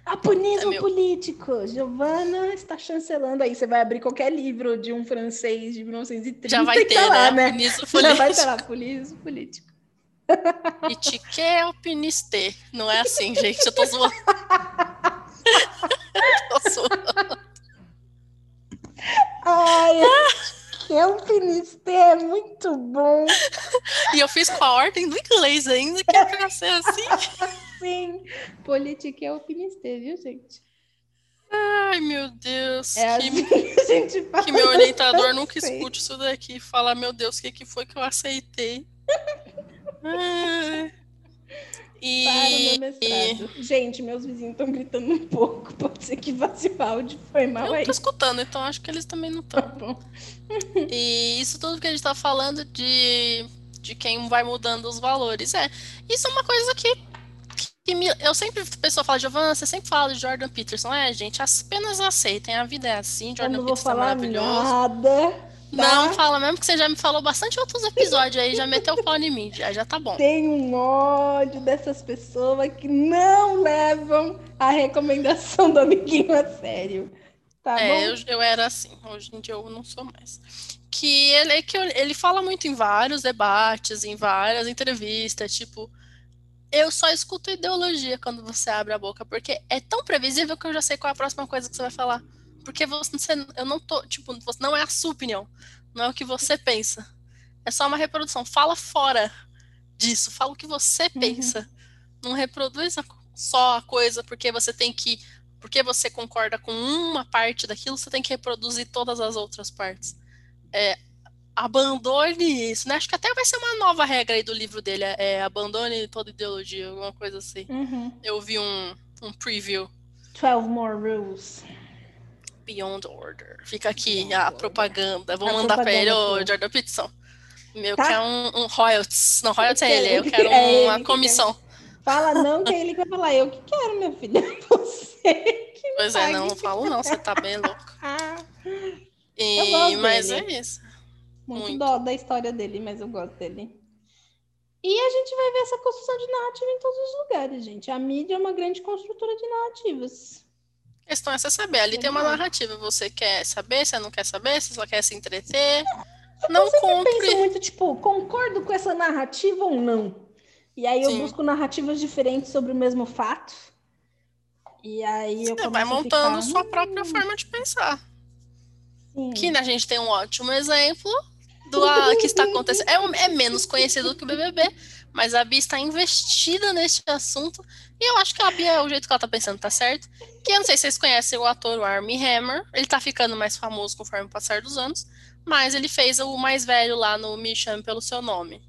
Apunismo É meu. político. Giovana está chancelando. Aí você vai abrir qualquer livro de um francês de 1930 Já vai ter, tá lá, né? né? Alpinismo Já vai estar lá, apunismo político. Itique alpiniste. Não é assim, gente. Eu tô zoando. tô zoando. Ai, que alpinista é muito bom. E eu fiz com a ordem do inglês ainda, que é pra ser assim. Sim, política é o viu, gente? Ai, meu Deus. É que, assim que fala. que meu orientador nunca escute isso daqui e falar, meu Deus, o que, que foi que eu aceitei? Ai. Para o E, meu mestrado. Gente, meus vizinhos estão gritando um pouco. Pode ser que o áudio. Foi mal eu aí. tô escutando, então acho que eles também não estão. Tá bom. E isso tudo que a gente tá falando de, de quem vai mudando os valores. É, isso é uma coisa que, que me- eu sempre, a pessoa fala, Giovanna, você sempre fala de Jordan Peterson. É, gente, apenas aceitem, a vida é assim, Jordan não vou Peterson é falar maravilhoso. nada. Não tá? fala mesmo, que você já me falou bastante outros episódios aí, já meteu o pau em mim, já, já tá bom. Tenho um ódio dessas pessoas que não levam a recomendação do amiguinho a sério. Tá É, bom? eu, eu era assim, hoje em dia eu não sou mais. Que ele, que eu- ele fala muito em vários debates, em várias entrevistas, tipo, eu só escuto ideologia quando você abre a boca, porque é tão previsível que eu já sei qual é a próxima coisa que você vai falar. Porque você, eu não tô, tipo, você- não é a sua opinião, não é o que você pensa. É só uma reprodução. Fala fora disso, fala o que você Uhum. pensa. Não reproduz só a coisa porque você tem que porque você concorda com uma parte daquilo, você tem que reproduzir todas as outras partes. É, abandone isso, né? Acho que até vai ser uma nova regra aí do livro dele, é abandone toda ideologia, alguma coisa assim. Uhum. Eu vi um, um preview 12 more rules. Beyond Order. Fica aqui Beyond a Order. propaganda. Vou A mandar pra ele, propaganda ô aqui. Jordan Peterson. Meu, Tá. quer um, um royalties. Não, royalties é ele, eu É quero ele uma que comissão. Fala não, que é ele que vai falar. Eu que quero, minha filha. Você que Pois é, não, não falo não, você tá bem louco. Ah, E, gosto mas é isso. Muito, Muito. dó da história dele, mas eu gosto dele. E a gente vai ver essa construção de narrativa em todos os lugares, gente. A mídia é uma grande construtora de narrativas. A questão é você saber. Ali tem uma narrativa. Você quer saber, você não quer saber, você só quer se entreter. Não Eu penso compre. muito, tipo, concordo com essa narrativa ou não? E aí eu Sim. busco narrativas diferentes sobre o mesmo fato. E aí eu Você vai montando ficar, sua própria forma de pensar. "Hum, Que a gente tem um ótimo exemplo do a- que está acontecendo. É, um- é menos conhecido que o BBB, mas a Bia está investida neste assunto. E eu acho que a Bia, o jeito que ela tá pensando, tá certo. Que eu não sei se vocês conhecem o ator o Armie Hammer. Ele tá ficando mais famoso conforme o passar dos anos. Mas ele fez o mais velho lá no Me Chame Pelo Seu Nome.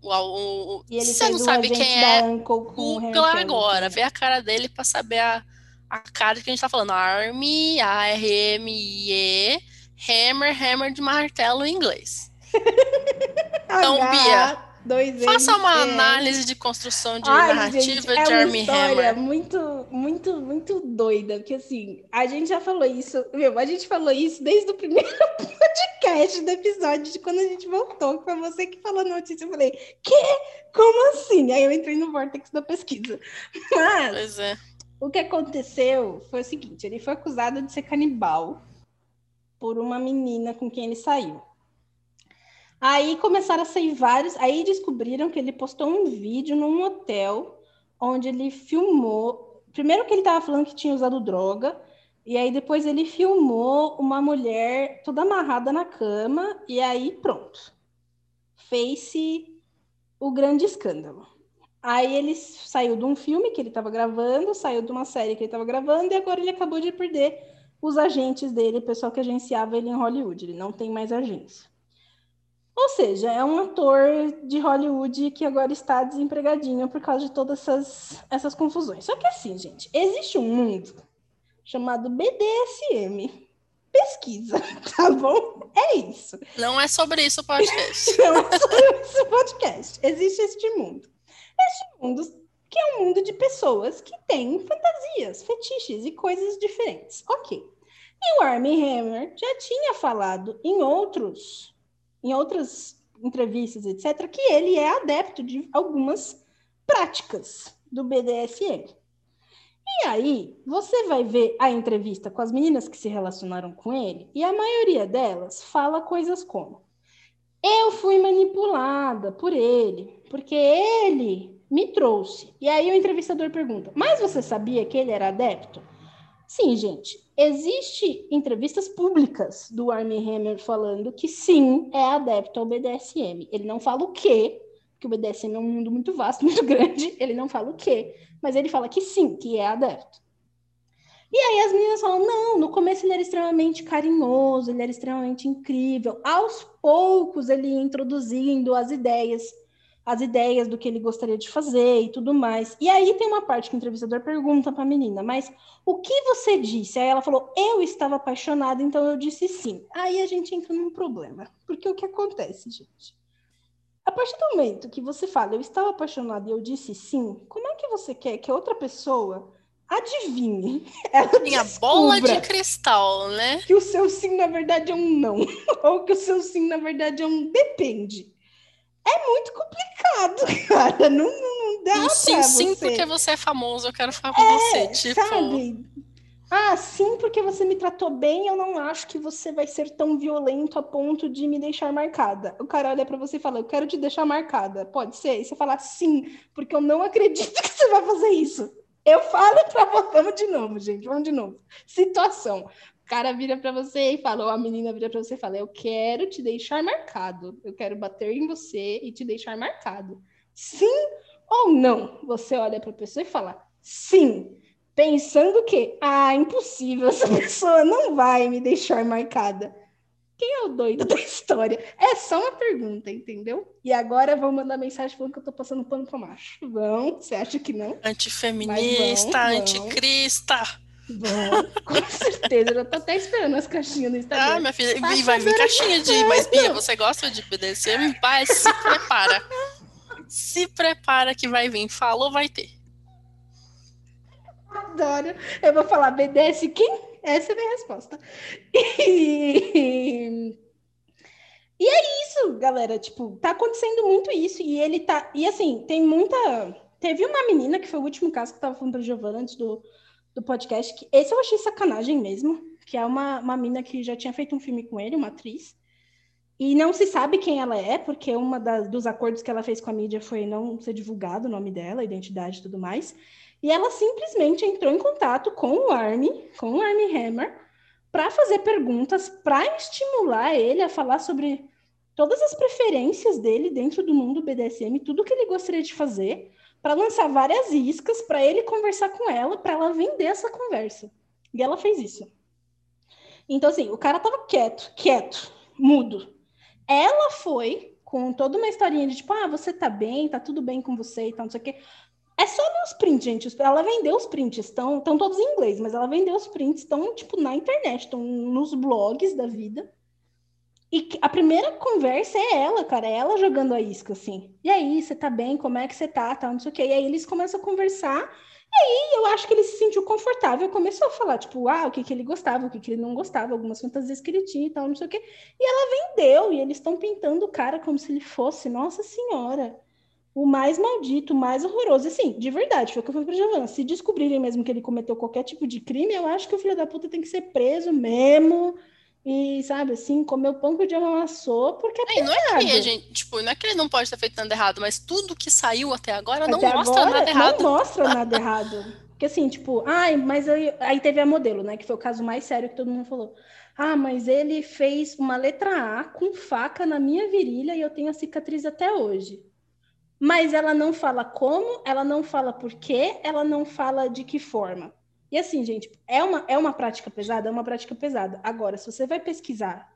O, o, o- se você não sabe quem é, Google agora, vê a cara dele pra saber a, a cara que a gente tá falando. Army, A-R-M-I-E, Hammer, Hammer de martelo em inglês. Então, H, dois Faça uma é. análise de construção de Ai, narrativa gente, é de Army história Hammer. muito, muito, muito doida, porque assim, a gente já falou isso, meu, a gente falou isso desde o primeiro podcast do episódio de quando a gente voltou, que foi você que falou a notícia, eu falei, que? Como assim? Aí eu entrei no vortex da pesquisa. Mas Pois é. o que aconteceu foi o seguinte, ele foi acusado de ser canibal por uma menina com quem ele saiu. Aí começaram a sair vários, aí descobriram que ele postou um vídeo num hotel onde ele filmou, primeiro que ele estava falando que tinha usado droga, e aí depois ele filmou uma mulher toda amarrada na cama, e aí pronto. Fez-se o grande escândalo. Aí ele saiu de um filme que ele estava gravando, saiu de uma série que ele estava gravando, e agora ele acabou de perder os agentes dele, o pessoal que agenciava ele em Hollywood. Ele não tem mais agência. Ou seja, é um ator de Hollywood que agora está desempregadinho por causa de todas essas, essas confusões. Só que assim, gente, existe um mundo chamado BDSM. Pesquisa, tá bom? É isso. Não é sobre isso o podcast. Não é sobre esse podcast. Existe este mundo. Este mundo que é um mundo de pessoas que têm fantasias, fetiches e coisas diferentes. Ok. E o Armie Hammer já tinha falado em outros, em outras entrevistas, etc., que ele é adepto de algumas práticas do BDSM. E aí, você vai ver a entrevista com as meninas que se relacionaram com ele, e a maioria delas fala coisas como: Eu fui manipulada por ele, porque ele me trouxe. E aí o entrevistador pergunta: Mas você sabia que ele era adepto? Sim, gente. Existe entrevistas públicas do Armie Hammer falando que sim, é adepto ao BDSM. Ele não fala o quê, porque o BDSM é um mundo muito vasto, muito grande, ele não fala o quê, mas ele fala que sim, que é aberto. E aí as meninas falam: não, no começo ele era extremamente carinhoso, ele era extremamente incrível. Aos poucos ele ia introduzindo as ideias, as ideias do que ele gostaria de fazer e tudo mais. E aí tem uma parte que o entrevistador pergunta para a menina: mas o que você disse? Aí ela falou: eu estava apaixonada, então eu disse sim. Aí a gente entra num problema, porque o que acontece, gente? A partir do momento que você fala, eu estava apaixonada e eu disse sim, como é que você quer que outra pessoa adivinhe. Ela Minha bola de cristal, né? Que o seu sim, na verdade, é um não. Ou que o seu sim, na verdade, é um depende. É muito complicado, cara. Não, não dá um sim, pra sim, você. porque você é famoso, eu quero falar com é, você. Tipo... Sabe? Ah, sim, porque você me tratou bem, eu não acho que você vai ser tão violento a ponto de me deixar marcada. O cara olha para você e fala, eu quero te deixar marcada. Pode ser? E você fala, sim, porque eu não acredito que você vai fazer isso. Eu falo para você, vamos de novo, gente, vamos de novo. Situação. O cara vira para você e fala, ou a menina vira para você e fala, eu quero te deixar marcado. Eu quero bater em você e te deixar marcado. Sim ou não? Você olha para a pessoa e fala, sim. Pensando que, ah, impossível, essa pessoa não vai me deixar marcada. Quem é o doido da história? É só uma pergunta, entendeu? E agora vão mandar mensagem falando que eu tô passando pano pra macho. Vão? Você acha que não? Antifeminista, vão, anticrista. Vão, com certeza. Eu já tô até esperando as caixinhas no Instagram. Ah, minha filha, e vai vir caixinha de. Mas, Bia, você gosta de BDSM? Pai, se prepara. se prepara que vai vir. Falou, vai ter. Adoro. Eu vou falar BDS quem? Essa é a minha resposta. E... e é isso, galera. Tipo, tá acontecendo muito isso. E ele tá. E assim, tem muita. Teve uma menina que foi o último caso que eu tava falando pra Giovana antes do, do podcast. Que esse eu achei sacanagem mesmo. Que é uma, uma mina que já tinha feito um filme com ele, uma atriz. E não se sabe quem ela é, porque das, dos acordos que ela fez com a mídia foi não ser divulgado o nome dela, a identidade e tudo mais. E ela simplesmente entrou em contato com o Army, com o Army Hammer, para fazer perguntas, para estimular ele a falar sobre todas as preferências dele dentro do mundo BDSM, tudo que ele gostaria de fazer, para lançar várias iscas, para ele conversar com ela, para ela vender essa conversa. E ela fez isso. Então, assim, o cara tava quieto, quieto, mudo. Ela foi com toda uma historinha de tipo, ah, você tá bem, tá tudo bem com você e tal, não sei o quê. É só ler os prints, gente. Ela vendeu os prints, estão todos em inglês, mas ela vendeu os prints, estão tipo na internet, estão nos blogs da vida. E a primeira conversa é ela, cara, é ela jogando a isca, assim. E aí, você tá bem? Como é que você tá? Tal, não sei o quê. E aí eles começam a conversar. E aí eu acho que ele se sentiu confortável, começou a falar, tipo, ah, o que, que ele gostava, o que, que ele não gostava, algumas fantasias que ele tinha e tal, não sei o quê. E ela vendeu, e eles estão pintando o cara como se ele fosse, nossa senhora o mais maldito, o mais horroroso. Assim, de verdade, foi o que eu falei pra Giovana. Se descobrirem mesmo que ele cometeu qualquer tipo de crime, eu acho que o filho da puta tem que ser preso mesmo. E, sabe, assim, comer o pão que o diabo amassou, porque é, é Não é que, gente, tipo, não é que ele não pode ter feito nada errado, mas tudo que saiu até agora até não mostra nada errado. Não mostra nada errado. Porque assim, tipo, ai, mas eu... aí teve a modelo, né? Que foi o caso mais sério que todo mundo falou. Ah, mas ele fez uma letra A com faca na minha virilha e eu tenho a cicatriz até hoje mas ela não fala como, ela não fala por quê, ela não fala de que forma. E assim, gente, é uma, é uma prática pesada? É uma prática pesada. Agora, se você vai pesquisar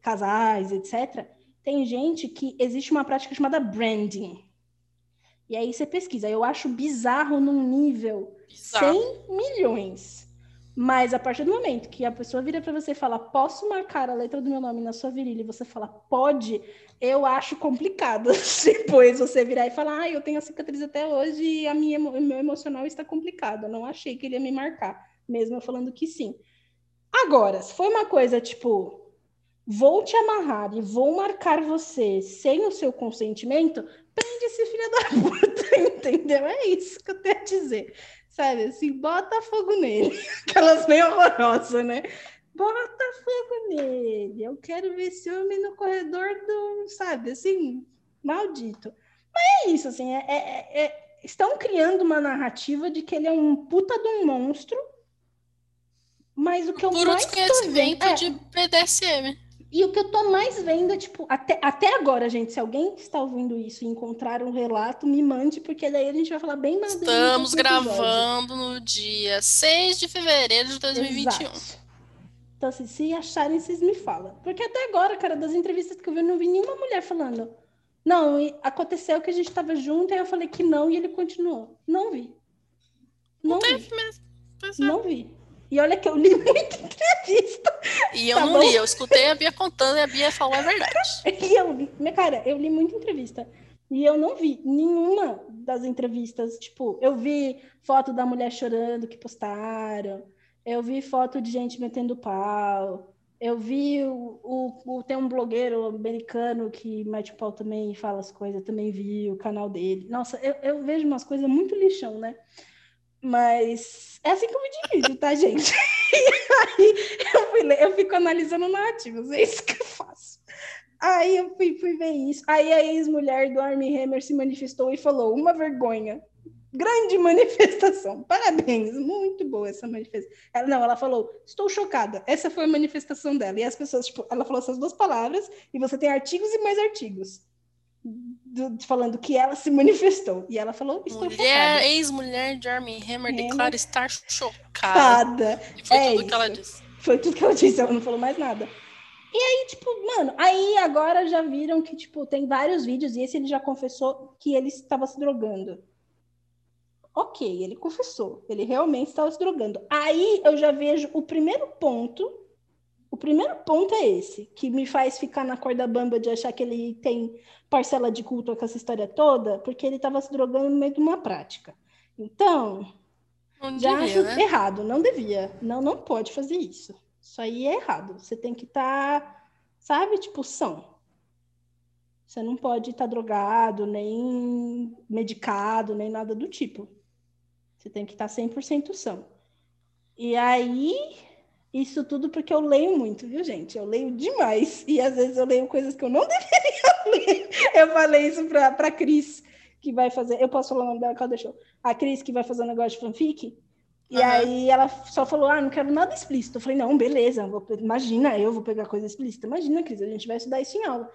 casais, etc., tem gente que existe uma prática chamada branding. E aí você pesquisa. Eu acho bizarro num nível bizarro. 100 milhões. Mas a partir do momento que a pessoa vira para você e fala, posso marcar a letra do meu nome na sua virilha, e você fala, pode, eu acho complicado. Depois você virar e falar, ah, eu tenho a cicatriz até hoje e a minha, o meu emocional está complicado. Eu não achei que ele ia me marcar, mesmo eu falando que sim. Agora, se foi uma coisa tipo, vou te amarrar e vou marcar você sem o seu consentimento, prende esse filho da puta, entendeu? É isso que eu tenho a dizer. Sabe, assim, bota fogo nele. Aquelas meio horrorosas, né? Bota fogo nele. Eu quero ver esse homem no corredor do, sabe, assim, maldito. Mas é isso, assim, é, é, é, estão criando uma narrativa de que ele é um puta de um monstro. Mas o que eu Por mais desconhecimento é, de BDSM. E o que eu tô mais vendo é, tipo, até, até agora, gente, se alguém está ouvindo isso e encontrar um relato, me mande, porque daí a gente vai falar bem mais Estamos gravando no dia 6 de fevereiro de 2021. Exato. Então, assim, se acharem, vocês me falam. Porque até agora, cara, das entrevistas que eu vi, eu não vi nenhuma mulher falando. Não, aconteceu que a gente estava junto, aí eu falei que não, e ele continuou. Não vi. Não, não teve vi. mesmo. É. Não vi. E olha que eu li muita entrevista. E eu tá não bom? li, eu escutei a Bia contando e a Bia falou a verdade. e eu li, minha cara, eu li muita entrevista. E eu não vi nenhuma das entrevistas. Tipo, eu vi foto da mulher chorando que postaram. Eu vi foto de gente metendo pau. Eu vi o, o, o, tem um blogueiro americano que mete pau também e fala as coisas, também vi o canal dele. Nossa, eu, eu vejo umas coisas muito lixão, né? Mas é assim que eu me divido, tá, gente? E aí eu, fui, eu fico analisando narrativas, é isso que eu faço. Aí eu fui, fui ver isso. Aí a ex-mulher do Armie Hammer se manifestou e falou: uma vergonha. Grande manifestação. Parabéns, muito boa essa manifestação. Ela, não, ela falou: estou chocada. Essa foi a manifestação dela. E as pessoas, tipo, ela falou essas duas palavras, e você tem artigos e mais artigos do, falando que ela se manifestou. E ela falou: Estou mulher, Ex-mulher de Armie Hammer, Hammer declara estar chocada. E foi é tudo isso. que ela disse. Foi tudo que ela disse, ela não falou mais nada. E aí, tipo, mano, aí agora já viram que, tipo, tem vários vídeos, e esse ele já confessou que ele estava se drogando. Ok, ele confessou, ele realmente estava se drogando. Aí eu já vejo o primeiro ponto o primeiro ponto é esse, que me faz ficar na corda bamba de achar que ele tem parcela de culto com essa história toda, porque ele estava se drogando no meio de uma prática. Então, não já devia, acho né? errado, não devia. Não, não pode fazer isso. Isso aí é errado. Você tem que estar, tá, sabe, tipo, são. Você não pode estar tá drogado, nem medicado, nem nada do tipo. Você tem que estar tá 100% são. E aí, isso tudo porque eu leio muito, viu, gente? Eu leio demais. E às vezes eu leio coisas que eu não deveria ler. Eu falei isso para a Cris, que vai fazer. Eu posso falar o nome dela, Calda Show. A Cris, que vai fazer um negócio de fanfic. E uhum. aí ela só falou: Ah, não quero nada explícito. Eu falei: Não, beleza. Vou... Imagina, eu vou pegar coisa explícita. Imagina, Cris, a gente vai estudar isso em aula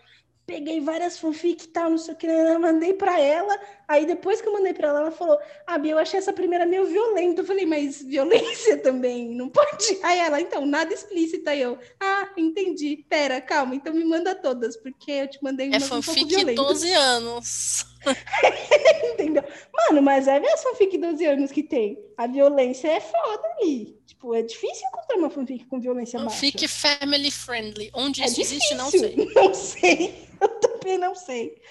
peguei várias fanfic e tal, não sei o que, mandei para ela. Aí depois que eu mandei para ela, ela falou: Ah, Bia, eu achei essa primeira meio violenta. Eu falei, mas violência também, não pode. Aí ela, então, nada explícita. Aí eu, ah, entendi. Pera, calma, então me manda todas, porque eu te mandei uma é fanfic um 12 anos. Entendeu? Mano, mas é a fanfic 12 anos que tem. A violência é foda ali. Tipo, é difícil encontrar uma fanfic com violência fanfic baixa. Fanfic family friendly. Onde é isso difícil. existe, não sei. Não sei. Eu também não sei.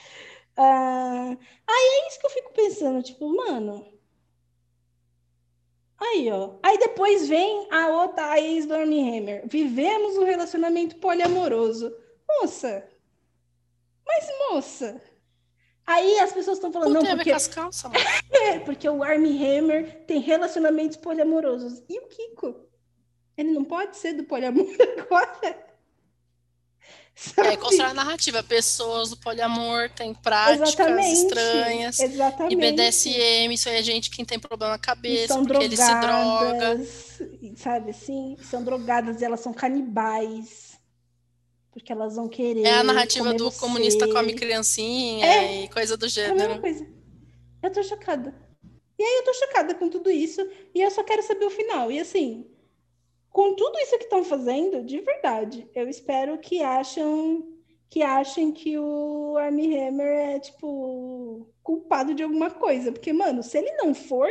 Uh... Aí é isso que eu fico pensando, tipo, mano. Aí, ó. Aí depois vem a outra, a ex do Hammer. Vivemos um relacionamento poliamoroso. Moça. Mas, moça. Aí as pessoas estão falando, não, porque... Calças, é, porque o Armie Hammer tem relacionamentos poliamorosos. E o Kiko? Ele não pode ser do poliamor agora? É, constrói a narrativa. Pessoas do poliamor têm práticas Exatamente. estranhas. Exatamente. E BDSM, isso aí é gente que tem problema na cabeça, porque drogadas, ele se droga. Sabe assim? São drogadas e elas são canibais. Porque elas vão querer. É a narrativa do você. comunista come criancinha é, e coisa do gênero. É a mesma coisa. Eu tô chocada. E aí eu tô chocada com tudo isso. E eu só quero saber o final. E assim, com tudo isso que estão fazendo, de verdade, eu espero que acham que achem que o Armie Hammer é tipo culpado de alguma coisa, porque mano, se ele não for,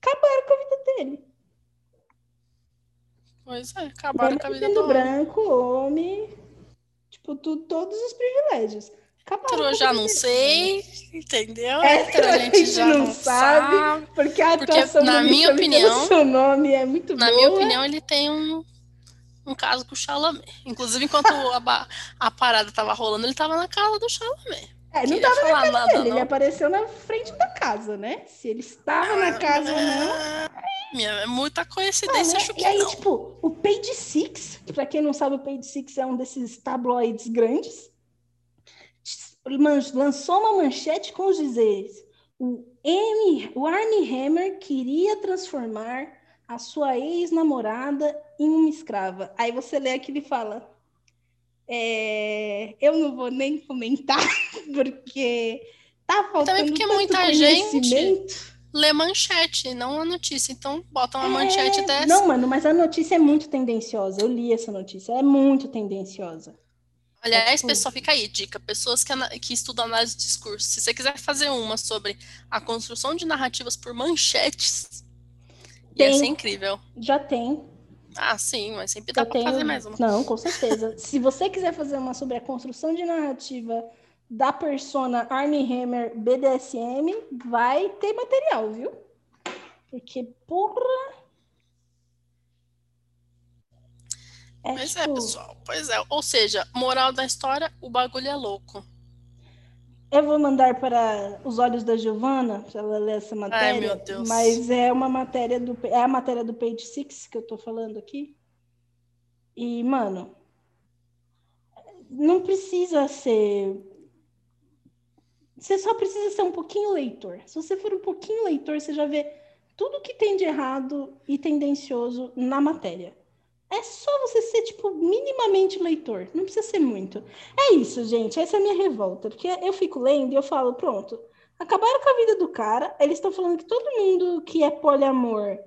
acabaram com a vida dele. Pois é, acabaram com a vida do branco, homem, tipo, tu, todos os privilégios. Hétero eu já não sei, entendeu? Hétero a gente já não sabe, sabe porque a atuação porque, na minha opinião, seu nome é muito Na boa. minha opinião, ele tem um, um caso com o Chalamet. Inclusive, enquanto a, a parada tava rolando, ele tava na casa do Chalamet. É, não tava na casa nada, dele, não. ele apareceu na frente da casa, né? Se ele estava na casa ou não... É muita coincidência, ah, né? acho que E aí, não. tipo, o Page Six, pra quem não sabe, o Page Six é um desses tabloides grandes, lançou uma manchete com os dizeres: o, M, o Armie Hammer queria transformar a sua ex-namorada em uma escrava. Aí você lê aquilo e fala: É, eu não vou nem comentar, porque tá faltando Também porque muita gente lê manchete, não a notícia. Então, bota uma É, manchete dessa. Não, mano, mas a notícia é muito tendenciosa. Eu li essa notícia, é muito tendenciosa. Aliás, pessoal, fica aí, dica. Pessoas que, que estudam análise de discurso. Se você quiser fazer uma sobre a construção de narrativas por manchetes, ia Tem. ser incrível. Já tem. Ah, sim, mas sempre dá pra tenho... fazer mais uma. Não, com certeza. Se você quiser fazer uma sobre a construção de narrativa da persona Armie Hammer BDSM, vai ter material, viu? Porque, porra. É, Pois é, tipo, pessoal. Pois é. Ou seja, moral da história, o bagulho é louco. Eu vou mandar para os olhos da Giovana, para ela ler essa matéria. meu Deus. Mas é uma matéria do é a matéria do Page Six que eu tô falando aqui. E, mano, não precisa ser. Você só precisa ser um pouquinho leitor. Se você for um pouquinho leitor, você já vê tudo que tem de errado e tendencioso na matéria. É só você ser, tipo, minimamente leitor. Não precisa ser muito. É isso, gente. Essa é a minha revolta. Porque eu fico lendo e eu falo, pronto, acabaram com a vida do cara. Eles estão falando que todo mundo que é poliamor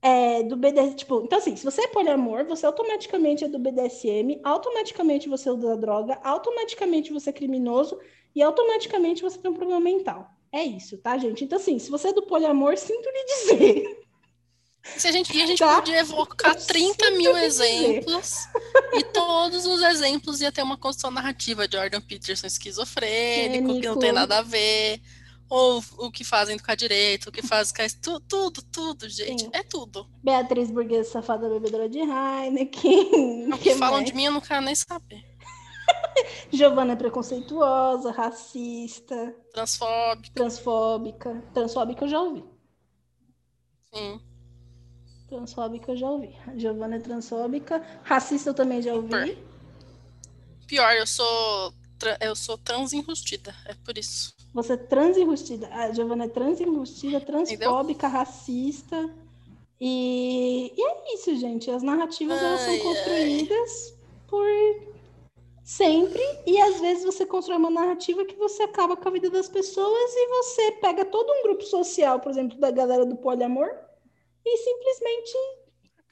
é do BDSM. Tipo, então, assim, se você é poliamor, você automaticamente é do BDSM, automaticamente você usa droga, automaticamente você é criminoso e automaticamente você tem um problema mental. É isso, tá, gente? Então, assim, se você é do poliamor, sinto lhe dizer. Se a gente, a gente Tá. podia evocar Eu 30 sinto mil exemplos, e todos os exemplos ia ter uma construção narrativa de Jordan Peterson esquizofrênico, que não tem nada a ver, ou o que fazem com a direita, o que fazem com a... tu- Tudo, tudo, gente. Sim. É tudo. Beatriz Burguesa, safada bebedora de Heineken. O que falam mais? de mim eu não quero nem saber. Giovana é preconceituosa, racista, Transfóbico, transfóbica. Transfóbica eu já ouvi. sim. Transfóbica eu já ouvi. Giovana é transfóbica. Racista eu também já ouvi. Pior, eu sou, eu sou trans enrustida, é por isso. Você é trans enrustida. A Giovana é trans enrustida, transfóbica, racista. E... e é isso, gente. As narrativas elas são Ai, ai. construídas por sempre. E às vezes você constrói uma narrativa que você acaba com a vida das pessoas e você pega todo um grupo social, por exemplo, da galera do poliamor, e simplesmente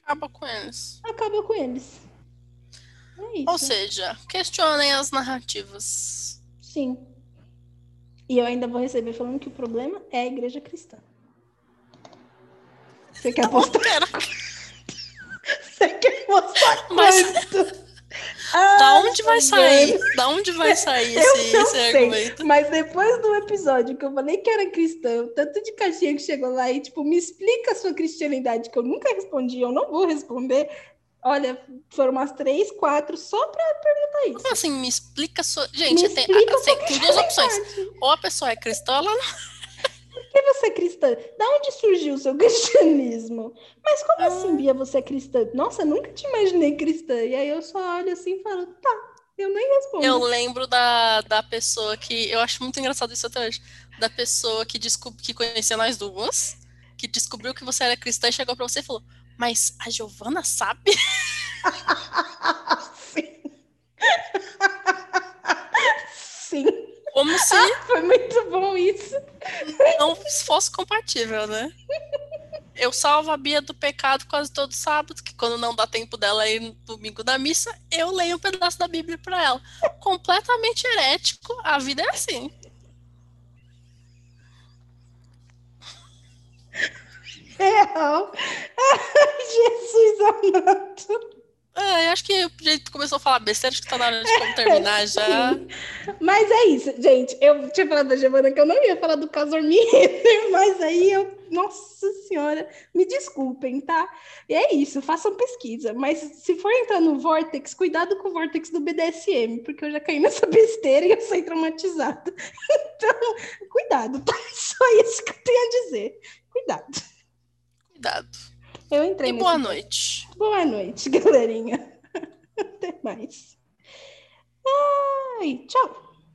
Acaba com eles. acaba com eles. É. Ou seja, questionem as narrativas. Sim. E eu ainda vou receber falando que o problema é a igreja cristã. Você quer postar? Você quer postar Mas- quanto? Da onde vai sair? Da onde vai sair Eu esse, não esse sei, argumento? mas depois do episódio que eu falei que era cristão, tanto de caixinha que chegou lá e, tipo, me explica a sua cristianidade, que eu nunca respondi, eu não vou responder. Olha, foram umas três, quatro, só pra perguntar isso. Como assim? Me explica a sua. Gente, Me tem, explica assim, tem duas opções. Ou a pessoa é cristã, ela não. Por que você é cristã? Da onde surgiu o seu cristianismo? Mas como Ah. assim, Bia, você é cristã? Nossa, nunca te imaginei cristã. E aí eu só olho assim e falo, tá, eu nem respondo. Eu lembro da, da pessoa que. Eu acho muito engraçado isso até hoje. Da pessoa que, descob... que conhecia nós duas, que descobriu que você era cristã e chegou pra você e falou: Mas a Giovana sabe? Sim. Sim. Como se Foi muito bom isso. não fosse compatível, né? Eu salvo a Bia do pecado quase todo sábado, que quando não dá tempo dela ir no domingo da missa, eu leio um pedaço da Bíblia pra ela. Completamente herético, a vida é assim. Real. Jesus amado. É, eu acho que o jeito começou a falar besteira, acho que tá na hora de como terminar já. Mas é isso, gente. Eu tinha falado da Giovana que eu não ia falar do caso Armieter, mas aí eu. Nossa Senhora, me desculpem, tá? E é isso, façam pesquisa. Mas se for entrar no Vortex, cuidado com o Vortex do BDSM, porque eu já caí nessa besteira e eu saí traumatizada. Então, cuidado, tá? Só isso que eu tenho a dizer. Cuidado. Cuidado. Eu entrei E boa Vortex. noite. Boa noite, galerinha. Até mais. Ai, tchau.